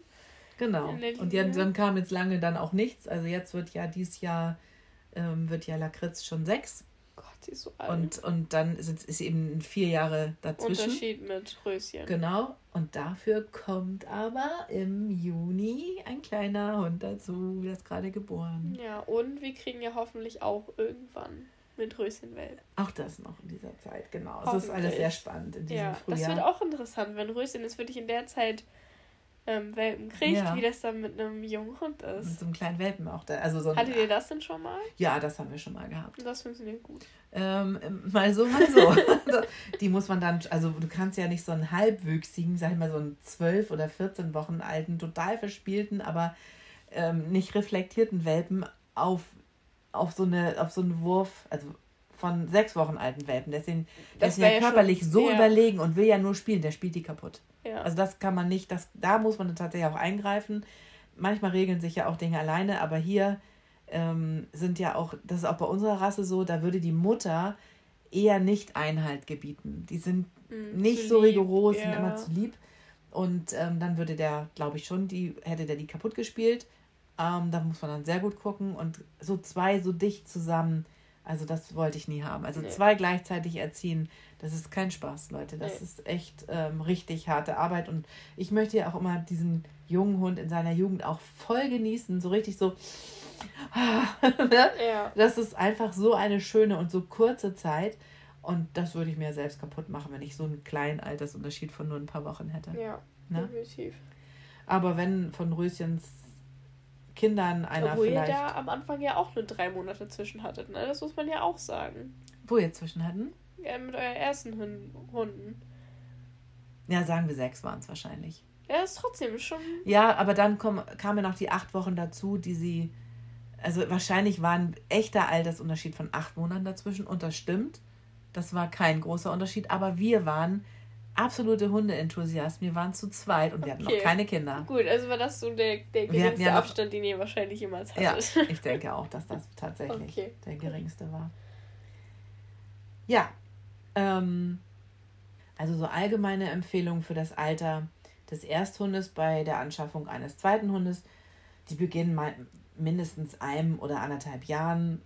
Genau. Und ja, dann kam jetzt lange dann auch nichts. Also jetzt wird ja dieses Jahr, ähm, wird ja Lakritz schon sechs. Gott, sie ist so alt. Und, und dann ist, ist eben vier Jahre dazwischen. Unterschied mit Röschen. Genau. Und dafür kommt aber im Juni ein kleiner Hund dazu, der ist gerade geboren. Ja, und wir kriegen ja hoffentlich auch irgendwann mit Röschenwelt. Auch das noch in dieser Zeit, genau. Das ist alles sehr spannend in diesem ja, Frühjahr. Das wird auch interessant, wenn Röschen ist wirklich in der Zeit ähm, Welpen kriegt, ja. wie das dann mit einem jungen Hund ist. Mit so einem kleinen Welpen auch da. Also so Hattet ihr das denn schon mal? Ja, das haben wir schon mal gehabt. Das funktioniert gut. Ähm, mal so, mal so. (laughs) die muss man dann, also du kannst ja nicht so einen halbwüchsigen, sag ich mal, so einen 12 oder 14 Wochen alten, total verspielten, aber ähm, nicht reflektierten Welpen auf, auf, so eine, auf so einen Wurf, also von sechs Wochen alten Welpen. Deswegen, der ist ja körperlich schon, so ja. überlegen und will ja nur spielen, der spielt die kaputt. Ja. Also das kann man nicht, das, da muss man tatsächlich auch eingreifen. Manchmal regeln sich ja auch Dinge alleine, aber hier ähm, sind ja auch, das ist auch bei unserer Rasse so, da würde die Mutter eher nicht Einhalt gebieten. Die sind mhm, nicht so lieb. rigoros, ja. sind immer zu lieb. Und ähm, dann würde der, glaube ich schon, die, hätte der die kaputt gespielt. Ähm, da muss man dann sehr gut gucken. Und so zwei so dicht zusammen, Also das wollte ich nie haben. Also nee. zwei gleichzeitig erziehen, das ist kein Spaß, Leute. Das nee. ist echt ähm, richtig harte Arbeit. Und ich möchte ja auch immer diesen jungen Hund in seiner Jugend auch voll genießen. So richtig so. (laughs) ne? ja. Das ist einfach so eine schöne und so kurze Zeit. Und das würde ich mir selbst kaputt machen, wenn ich so einen kleinen Altersunterschied von nur ein paar Wochen hätte. Ja, ne? definitiv. Aber wenn von Röschens Kindern einer Obwohl vielleicht... ihr da am Anfang ja auch nur drei Monate zwischen hattet, ne? Das muss man ja auch sagen. Wo ihr zwischen hatten? Ja, mit euren ersten Hunden. Ja, sagen wir sechs waren es wahrscheinlich. Ja, ist trotzdem schon... Ja, aber dann kom kamen noch die acht Wochen dazu, die sie... Also wahrscheinlich war ein echter Altersunterschied von acht Monaten dazwischen und das stimmt. Das war kein großer Unterschied, aber wir waren absolute Hundeenthusiasten. Wir waren zu zweit und wir hatten noch keine Kinder. Gut, also war das so der, der geringste ja Abstand, den ihr wahrscheinlich jemals hattet. Ja, ich denke auch, dass das (laughs) tatsächlich okay. der geringste war. Ja, ähm, also so allgemeine Empfehlungen für das Alter des Ersthundes bei der Anschaffung eines zweiten Hundes. Die beginnen mindestens einem oder anderthalb Jahren.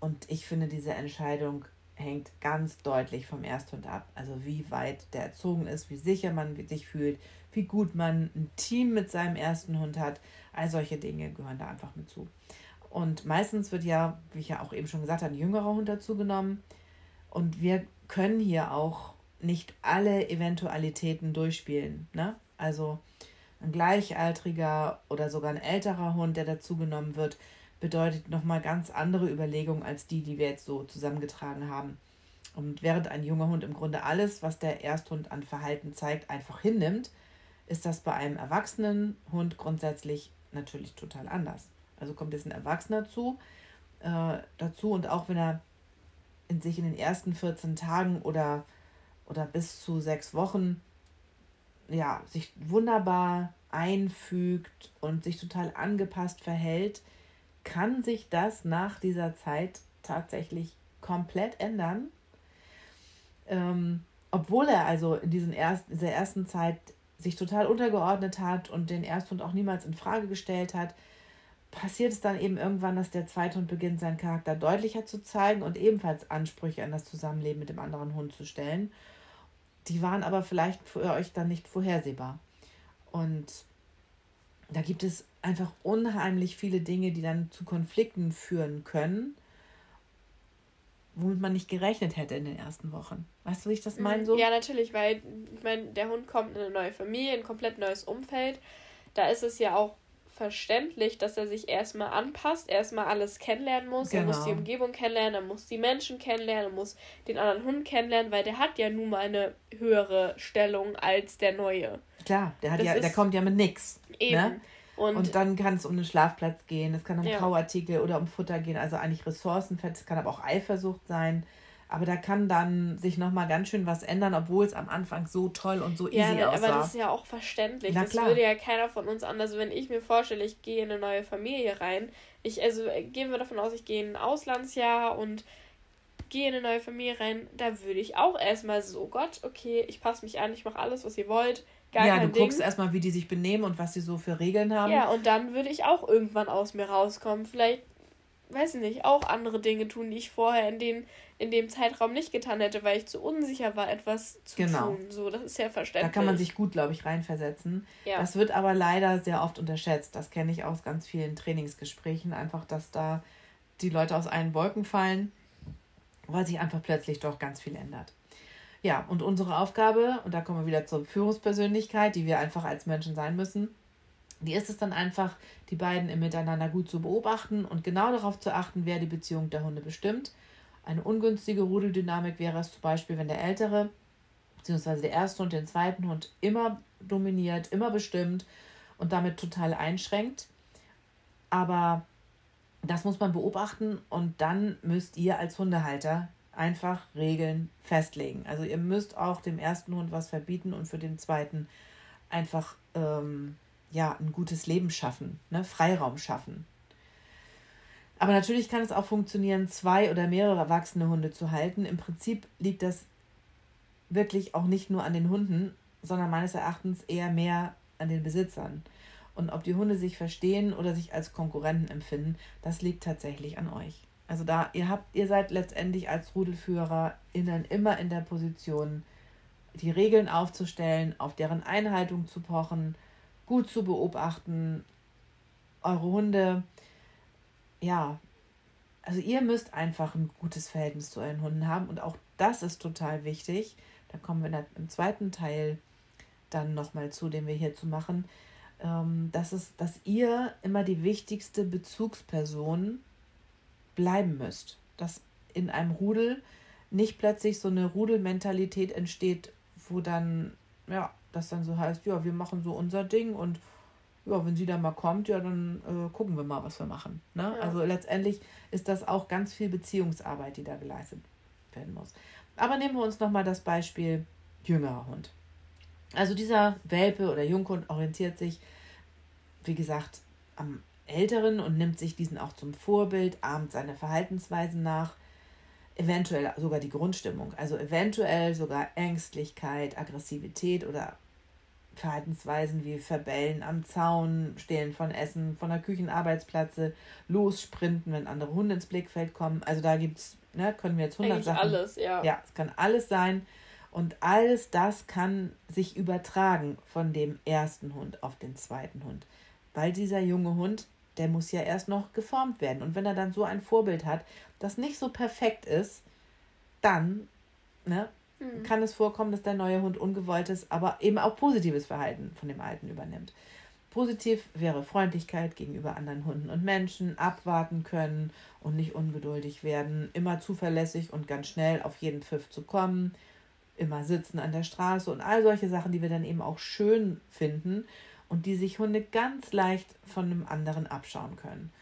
Und ich finde diese Entscheidung hängt ganz deutlich vom Ersthund ab. Also wie weit der erzogen ist, wie sicher man sich fühlt, wie gut man ein Team mit seinem ersten Hund hat. All solche Dinge gehören da einfach mit zu. Und meistens wird ja, wie ich ja auch eben schon gesagt habe, ein jüngerer Hund dazu genommen. Und wir können hier auch nicht alle Eventualitäten durchspielen. Ne? Also ein gleichaltriger oder sogar ein älterer Hund, der dazu genommen wird, bedeutet nochmal ganz andere Überlegungen als die, die wir jetzt so zusammengetragen haben. Und während ein junger Hund im Grunde alles, was der Ersthund an Verhalten zeigt, einfach hinnimmt, ist das bei einem erwachsenen Hund grundsätzlich natürlich total anders. Also kommt jetzt ein Erwachsener zu, äh, dazu und auch wenn er in sich in den ersten 14 Tagen oder, oder bis zu sechs Wochen ja, sich wunderbar einfügt und sich total angepasst verhält, kann sich das nach dieser Zeit tatsächlich komplett ändern. Ähm, obwohl er also in diesen ersten, dieser ersten Zeit sich total untergeordnet hat und den Ersthund auch niemals in Frage gestellt hat, passiert es dann eben irgendwann, dass der zweite Hund beginnt, seinen Charakter deutlicher zu zeigen und ebenfalls Ansprüche an das Zusammenleben mit dem anderen Hund zu stellen. Die waren aber vielleicht für euch dann nicht vorhersehbar. Und da gibt es einfach unheimlich viele Dinge, die dann zu Konflikten führen können, womit man nicht gerechnet hätte in den ersten Wochen. Weißt du, wie ich das meine so? Ja, natürlich, weil ich meine, der Hund kommt in eine neue Familie, ein komplett neues Umfeld. Da ist es ja auch verständlich, dass er sich erstmal anpasst, erstmal alles kennenlernen muss. Genau. Er muss die genau. Umgebung kennenlernen, er muss die Menschen kennenlernen, er muss den anderen Hund kennenlernen, weil der hat ja nun mal eine höhere Stellung als der neue. Klar, der, hat ja, der kommt ja mit nix. Ne? Eben. Ne? Und, und, dann kann es um den Schlafplatz gehen, es kann um ja. Kauartikel oder um Futter gehen, also eigentlich Ressourcenfett, es kann aber auch Eifersucht sein. Aber da kann dann sich nochmal ganz schön was ändern, obwohl es am Anfang so toll und so easy ja, aussah. aber das ist ja auch verständlich. Na, das klar. würde ja keiner von uns anders. Also wenn ich mir vorstelle, ich gehe in eine neue Familie rein, ich, also äh, gehen wir davon aus, ich gehe in ein Auslandsjahr und gehe in eine neue Familie rein, da würde ich auch erstmal so, Gott, okay, ich passe mich an, ich mache alles, was ihr wollt. Gar ja, du Ding. guckst erstmal, wie die sich benehmen und was sie so für Regeln haben. Ja, und dann würde ich auch irgendwann aus mir rauskommen. Vielleicht, weiß ich nicht, auch andere Dinge tun, die ich vorher in den in dem Zeitraum nicht getan hätte, weil ich zu unsicher war, etwas zu genau. tun. So, das ist ja verständlich. Da kann man sich gut, glaube ich, reinversetzen. Ja. Das wird aber leider sehr oft unterschätzt. Das kenne ich aus ganz vielen Trainingsgesprächen. Einfach, dass da die Leute aus allen Wolken fallen, weil sich einfach plötzlich doch ganz viel ändert. Ja, und unsere Aufgabe, und da kommen wir wieder zur Führungspersönlichkeit, die wir einfach als Menschen sein müssen, die ist es dann einfach, die beiden im Miteinander gut zu beobachten und genau darauf zu achten, wer die Beziehung der Hunde bestimmt eine ungünstige Rudeldynamik wäre es zum Beispiel, wenn der ältere bzw. der erste und den zweiten Hund immer dominiert, immer bestimmt und damit total einschränkt. Aber das muss man beobachten und dann müsst ihr als Hundehalter einfach Regeln festlegen. Also ihr müsst auch dem ersten Hund was verbieten und für den zweiten einfach ähm, ja ein gutes Leben schaffen, ne? Freiraum schaffen. Aber natürlich kann es auch funktionieren, zwei oder mehrere erwachsene Hunde zu halten. Im Prinzip liegt das wirklich auch nicht nur an den Hunden, sondern meines Erachtens eher mehr an den Besitzern. Und ob die Hunde sich verstehen oder sich als Konkurrenten empfinden, das liegt tatsächlich an euch. Also da, ihr habt, ihr seid letztendlich als RudelführerInnen immer in der Position, die Regeln aufzustellen, auf deren Einhaltung zu pochen, gut zu beobachten, eure Hunde, ja, also ihr müsst einfach ein gutes Verhältnis zu euren Hunden haben und auch das ist total wichtig. Da kommen wir im zweiten Teil dann nochmal zu, den wir hier zu machen. Ähm, das ist, dass ihr immer die wichtigste Bezugsperson bleiben müsst. Dass in einem Rudel nicht plötzlich so eine Rudelmentalität entsteht, wo dann, ja, das dann so heißt, ja, wir machen so unser Ding und ja, wenn sie da mal kommt, ja, dann äh, gucken wir mal, was wir machen. Ne? Ja. Also letztendlich ist das auch ganz viel Beziehungsarbeit, die da geleistet werden muss. Aber nehmen wir uns nochmal das Beispiel jüngerer Hund. Also dieser Welpe oder Junghund orientiert sich, wie gesagt, am Älteren und nimmt sich diesen auch zum Vorbild, ahmt seine Verhaltensweisen nach, eventuell sogar die Grundstimmung, also eventuell sogar Ängstlichkeit, Aggressivität oder Verhaltensweisen wie Verbellen am Zaun, Stehlen von Essen, von der Küchenarbeitsplätze, lossprinten, wenn andere Hunde ins Blickfeld kommen. Also da gibt es, ne, können wir jetzt 100 Eigentlich Sachen. alles, ja. Ja, es kann alles sein. Und alles das kann sich übertragen von dem ersten Hund auf den zweiten Hund. Weil dieser junge Hund, der muss ja erst noch geformt werden. Und wenn er dann so ein Vorbild hat, das nicht so perfekt ist, dann ne, mhm. kann es vorkommen, dass der neue Hund ungewolltes, aber eben auch positives Verhalten von dem alten übernimmt. Positiv wäre Freundlichkeit gegenüber anderen Hunden und Menschen, abwarten können und nicht ungeduldig werden, immer zuverlässig und ganz schnell auf jeden Pfiff zu kommen, immer sitzen an der Straße und all solche Sachen, die wir dann eben auch schön finden und die sich Hunde ganz leicht von einem anderen abschauen können.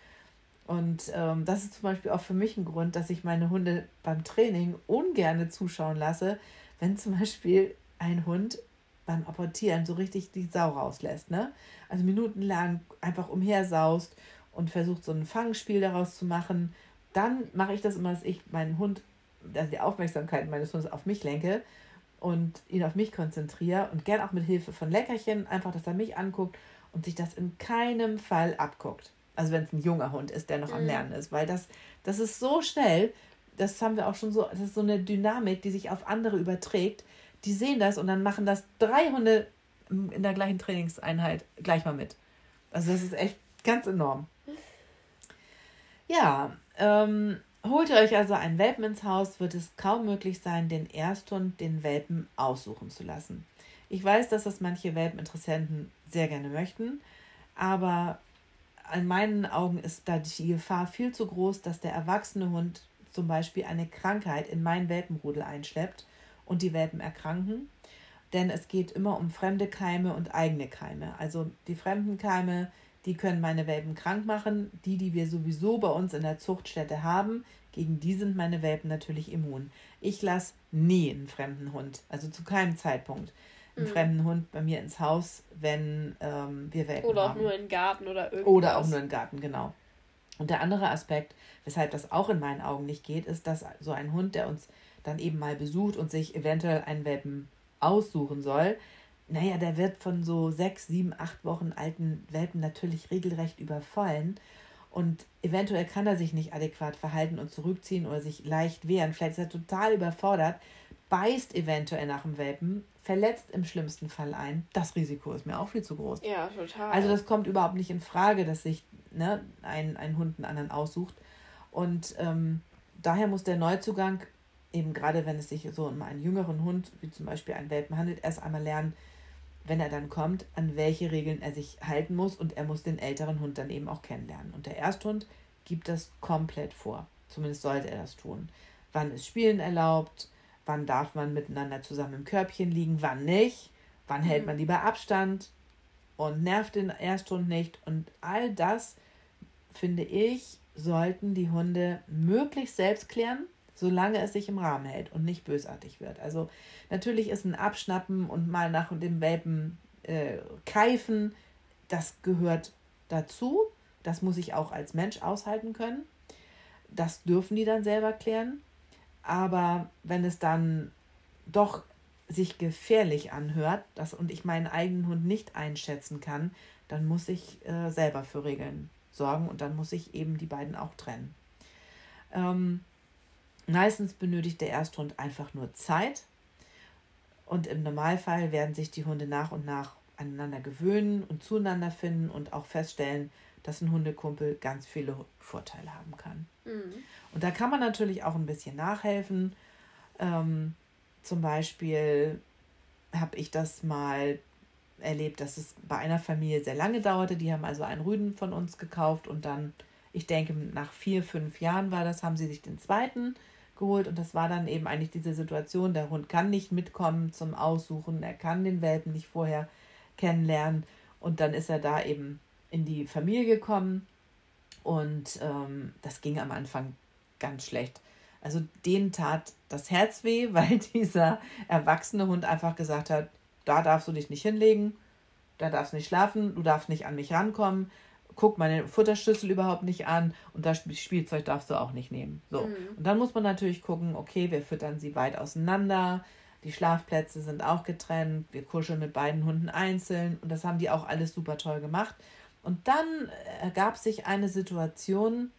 Und ähm, das ist zum Beispiel auch für mich ein Grund, dass ich meine Hunde beim Training ungern zuschauen lasse, wenn zum Beispiel ein Hund beim Apportieren so richtig die Sau rauslässt. Ne? Also minutenlang einfach umhersaust und versucht so ein Fangspiel daraus zu machen. Dann mache ich das immer, dass ich meinen Hund, also die Aufmerksamkeit meines Hundes auf mich lenke und ihn auf mich konzentriere und gern auch mit Hilfe von Leckerchen, einfach, dass er mich anguckt und sich das in keinem Fall abguckt. Also wenn es ein junger Hund ist, der noch mhm. am Lernen ist, weil das, das ist so schnell, das haben wir auch schon so, das ist so eine Dynamik, die sich auf andere überträgt. Die sehen das und dann machen das drei Hunde in der gleichen Trainingseinheit gleich mal mit. Also das ist echt ganz enorm. Ja, ähm, Holt ihr euch also einen Welpen ins Haus, wird es kaum möglich sein, den Ersthund, den Welpen aussuchen zu lassen. Ich weiß, dass das manche Welpeninteressenten sehr gerne möchten, aber in meinen Augen ist da die Gefahr viel zu groß, dass der erwachsene Hund zum Beispiel eine Krankheit in mein Welpenrudel einschleppt und die Welpen erkranken. Denn es geht immer um fremde Keime und eigene Keime. Also die fremden Keime die können meine Welpen krank machen. Die, die wir sowieso bei uns in der Zuchtstätte haben, gegen die sind meine Welpen natürlich immun. Ich lasse nie einen fremden Hund, also zu keinem Zeitpunkt, einen mhm. fremden Hund bei mir ins Haus, wenn ähm, wir Welpen Oder auch haben. nur in den Garten oder irgendwas. Oder auch nur im Garten, genau. Und der andere Aspekt, weshalb das auch in meinen Augen nicht geht, ist, dass so ein Hund, der uns dann eben mal besucht und sich eventuell einen Welpen aussuchen soll, naja, der wird von so sechs, sieben, acht Wochen alten Welpen natürlich regelrecht überfallen. Und eventuell kann er sich nicht adäquat verhalten und zurückziehen oder sich leicht wehren. Vielleicht ist er total überfordert, beißt eventuell nach dem Welpen, verletzt im schlimmsten Fall ein. Das Risiko ist mir auch viel zu groß. Ja, total. Also das kommt überhaupt nicht in Frage, dass sich ne, ein, ein Hund einen anderen aussucht. Und ähm, daher muss der Neuzugang, eben gerade wenn es sich so um einen jüngeren Hund, wie zum Beispiel einen Welpen handelt, erst einmal lernen, wenn er dann kommt, an welche Regeln er sich halten muss und er muss den älteren Hund dann eben auch kennenlernen. Und der Ersthund gibt das komplett vor. Zumindest sollte er das tun. Wann ist Spielen erlaubt? Wann darf man miteinander zusammen im Körbchen liegen? Wann nicht? Wann mhm. hält man lieber Abstand und nervt den Ersthund nicht? Und all das, finde ich, sollten die Hunde möglichst selbst klären solange es sich im Rahmen hält und nicht bösartig wird. Also natürlich ist ein Abschnappen und mal nach dem Welpen äh, keifen, das gehört dazu. Das muss ich auch als Mensch aushalten können. Das dürfen die dann selber klären. Aber wenn es dann doch sich gefährlich anhört das, und ich meinen eigenen Hund nicht einschätzen kann, dann muss ich äh, selber für Regeln sorgen und dann muss ich eben die beiden auch trennen. Ähm, meistens benötigt der Ersthund einfach nur Zeit. Und im Normalfall werden sich die Hunde nach und nach aneinander gewöhnen und zueinander finden und auch feststellen, dass ein Hundekumpel ganz viele Vorteile haben kann. Mhm. Und da kann man natürlich auch ein bisschen nachhelfen. Ähm, zum Beispiel habe ich das mal erlebt, dass es bei einer Familie sehr lange dauerte. Die haben also einen Rüden von uns gekauft und dann, ich denke, nach vier, fünf Jahren war das, haben sie sich den zweiten geholt. Und das war dann eben eigentlich diese Situation, der Hund kann nicht mitkommen zum Aussuchen, er kann den Welpen nicht vorher kennenlernen. Und dann ist er da eben in die Familie gekommen. Und ähm, das ging am Anfang ganz schlecht. Also denen tat das Herz weh, (laughs) weil dieser erwachsene Hund einfach gesagt hat, da darfst du dich nicht hinlegen, da darfst du nicht schlafen, du darfst nicht an mich rankommen, guck meine Futterschüssel überhaupt nicht an und das Spielzeug darfst du auch nicht nehmen. So. Mhm. Und dann muss man natürlich gucken, okay, wir füttern sie weit auseinander, die Schlafplätze sind auch getrennt, wir kuscheln mit beiden Hunden einzeln und das haben die auch alles super toll gemacht. Und dann ergab sich eine Situation,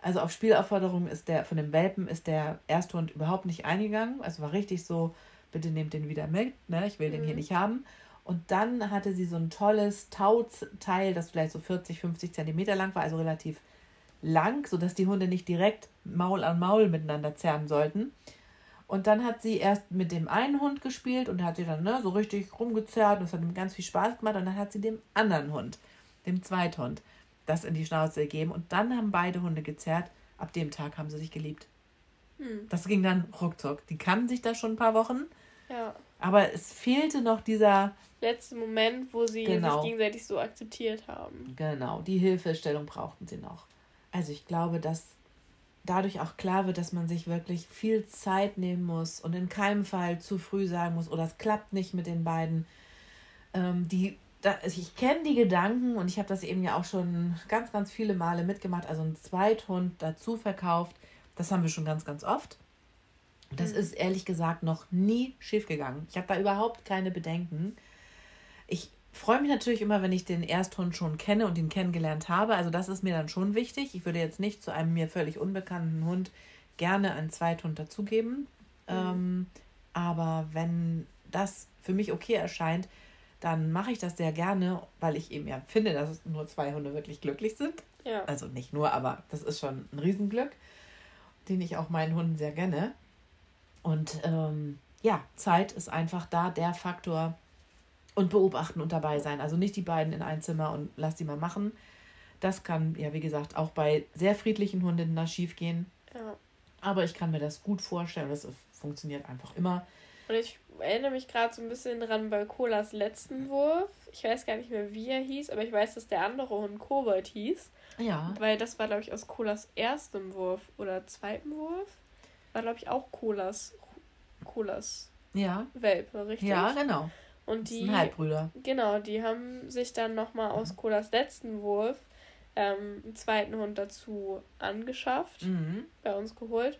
also auf Spielaufforderung ist der von dem Welpen ist der Ersthund überhaupt nicht eingegangen. Also war richtig so, bitte nehmt den wieder mit, ne? Ich will mhm. den hier mhm. nicht haben. Und dann hatte sie so ein tolles Tauteil, das vielleicht so 40, 50 Zentimeter lang war, also relativ lang, sodass die Hunde nicht direkt Maul an Maul miteinander zerren sollten. Und dann hat sie erst mit dem einen Hund gespielt und hat sie dann ne, so richtig rumgezerrt und es hat ihm ganz viel Spaß gemacht. Und dann hat sie dem anderen Hund, dem Zweithund, das in die Schnauze gegeben. Und dann haben beide Hunde gezerrt. Ab dem Tag haben sie sich geliebt. Hm. Das ging dann ruckzuck. Die kannten sich da schon ein paar Wochen. Ja. Aber es fehlte noch dieser letzte Moment, wo sie genau. sich gegenseitig so akzeptiert haben. Genau, die Hilfestellung brauchten sie noch. Also ich glaube, dass dadurch auch klar wird, dass man sich wirklich viel Zeit nehmen muss und in keinem Fall zu früh sagen muss, oder oh, es klappt nicht mit den beiden. Ähm, die, da, also ich kenne die Gedanken und ich habe das eben ja auch schon ganz, ganz viele Male mitgemacht. Also ein Zweithund dazu verkauft, das haben wir schon ganz, ganz oft. Das mhm. ist ehrlich gesagt noch nie schiefgegangen. Ich habe da überhaupt keine Bedenken. Ich freue mich natürlich immer, wenn ich den Ersthund schon kenne und ihn kennengelernt habe. Also das ist mir dann schon wichtig. Ich würde jetzt nicht zu einem mir völlig unbekannten Hund gerne einen Zweithund dazugeben. Mhm. Ähm, aber wenn das für mich okay erscheint, dann mache ich das sehr gerne, weil ich eben ja finde, dass nur zwei Hunde wirklich glücklich sind. Ja. Also nicht nur, aber das ist schon ein Riesenglück, den ich auch meinen Hunden sehr gönne. Und ähm, ja, Zeit ist einfach da der Faktor und beobachten und dabei sein. Also nicht die beiden in ein Zimmer und lass die mal machen. Das kann, ja, wie gesagt, auch bei sehr friedlichen Hunden da schief gehen. Ja. Aber ich kann mir das gut vorstellen. Das funktioniert einfach immer. Und ich erinnere mich gerade so ein bisschen dran bei Colas letzten Wurf. Ich weiß gar nicht mehr, wie er hieß, aber ich weiß, dass der andere Hund Kobold hieß. Ja. Weil das war, glaube ich, aus Colas erstem Wurf oder zweiten Wurf war, glaube ich, auch Colas, Colas ja. Welpe, richtig? Ja, genau. Und die, Halbbrüder. Genau, die haben sich dann nochmal mhm. aus Colas letzten Wurf ähm, einen zweiten Hund dazu angeschafft, mhm. bei uns geholt.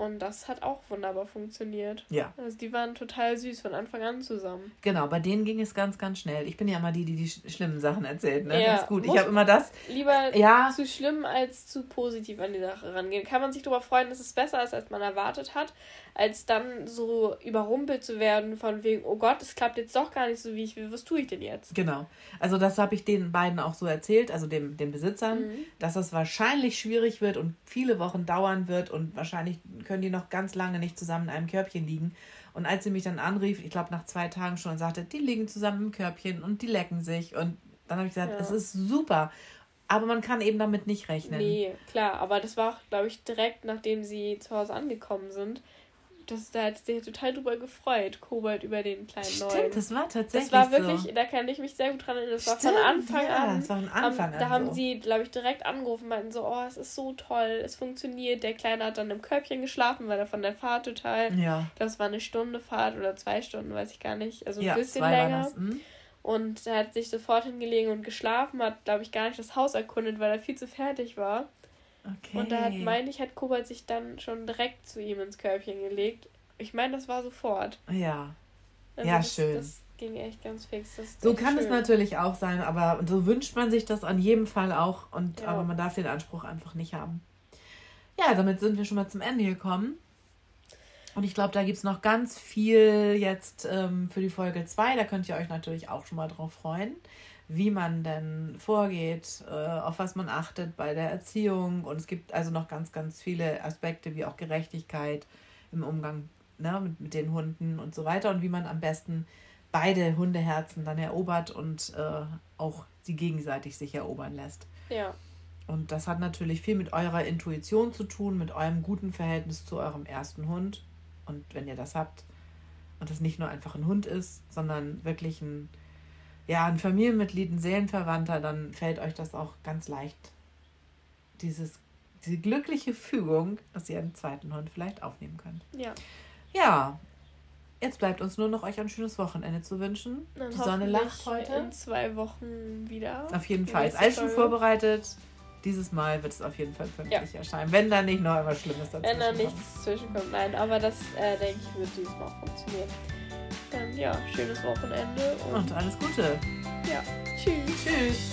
Und das hat auch wunderbar funktioniert. Ja. Also die waren total süß von Anfang an zusammen. Genau, bei denen ging es ganz, ganz schnell. Ich bin ja immer die, die die schlimmen Sachen erzählt. Ne? Ja, das ist gut. Ich habe immer das. Lieber ja. zu schlimm als zu positiv an die Sache rangehen. Kann man sich darüber freuen, dass es besser ist, als man erwartet hat, als dann so überrumpelt zu werden von wegen, oh Gott, es klappt jetzt doch gar nicht so, wie ich will. Was tue ich denn jetzt? Genau. Also das habe ich den beiden auch so erzählt, also dem, den Besitzern, mhm. dass es wahrscheinlich schwierig wird und viele Wochen dauern wird und wahrscheinlich können die noch ganz lange nicht zusammen in einem Körbchen liegen. Und als sie mich dann anrief, ich glaube nach zwei Tagen schon, sagte, die liegen zusammen im Körbchen und die lecken sich. Und dann habe ich gesagt, ja. es ist super. Aber man kann eben damit nicht rechnen. Nee, klar. Aber das war glaube ich, direkt nachdem sie zu Hause angekommen sind das, da hat sich total drüber gefreut, Kobold über den kleinen Stimmt, neuen. das war tatsächlich Das war wirklich, so. da kann ich mich sehr gut dran erinnern, das Stimmt, war von Anfang ja, an. Das war von Anfang um, an Da so. haben sie, glaube ich, direkt angerufen, meinten so, oh, es ist so toll, es funktioniert. Der Kleine hat dann im Körbchen geschlafen, weil er von der Fahrt total, ja. das war eine Stunde Fahrt oder zwei Stunden, weiß ich gar nicht, also ein ja, bisschen länger. Mhm. Und er hat sich sofort hingelegen und geschlafen, hat, glaube ich, gar nicht das Haus erkundet, weil er viel zu fertig war. Okay. Und da hat, meine ich, hat Kobold sich dann schon direkt zu ihm ins Körbchen gelegt. Ich meine, das war sofort. Ja. Also ja, das, schön. Das ging echt ganz fix. so kann schön. es natürlich auch sein, aber so wünscht man sich das an jedem Fall auch. Und, ja. Aber man darf den Anspruch einfach nicht haben. ja, damit sind wir schon mal zum Ende gekommen. Und ich glaube, da gibt es noch ganz viel jetzt ähm, für die Folge 2. Da könnt ihr euch natürlich auch schon mal drauf freuen, wie man denn vorgeht, äh, auf was man achtet bei der Erziehung. Und es gibt also noch ganz, ganz viele Aspekte wie auch Gerechtigkeit im Umgang ne, mit, mit den Hunden und so weiter. Und wie man am besten beide Hundeherzen dann erobert und äh, auch sie gegenseitig sich erobern lässt. Ja. Und das hat natürlich viel mit eurer Intuition zu tun, mit eurem guten Verhältnis zu eurem ersten Hund. Und wenn ihr das habt und das nicht nur einfach ein Hund ist, sondern wirklich ein, ja, ein Familienmitglied, ein Seelenverwandter, dann fällt euch das auch ganz leicht, dieses, diese glückliche Fügung, dass ihr einen zweiten Hund vielleicht aufnehmen könnt. Ja. Ja, Jetzt bleibt uns nur noch euch ein schönes Wochenende zu wünschen. Dann Die Sonne lacht heute. In zwei Wochen wieder. Auf jeden Fall. Ist alles schon vorbereitet. Dieses Mal wird es auf jeden Fall pünktlich ja. erscheinen. Wenn da nicht noch etwas Schlimmes dazu Wenn da nichts zwischenkommt, nein. Aber das, äh, denke ich, wird dieses Mal funktionieren. Dann ja, schönes Wochenende. Und, und alles Gute. Ja. Tschüss. Tschüss.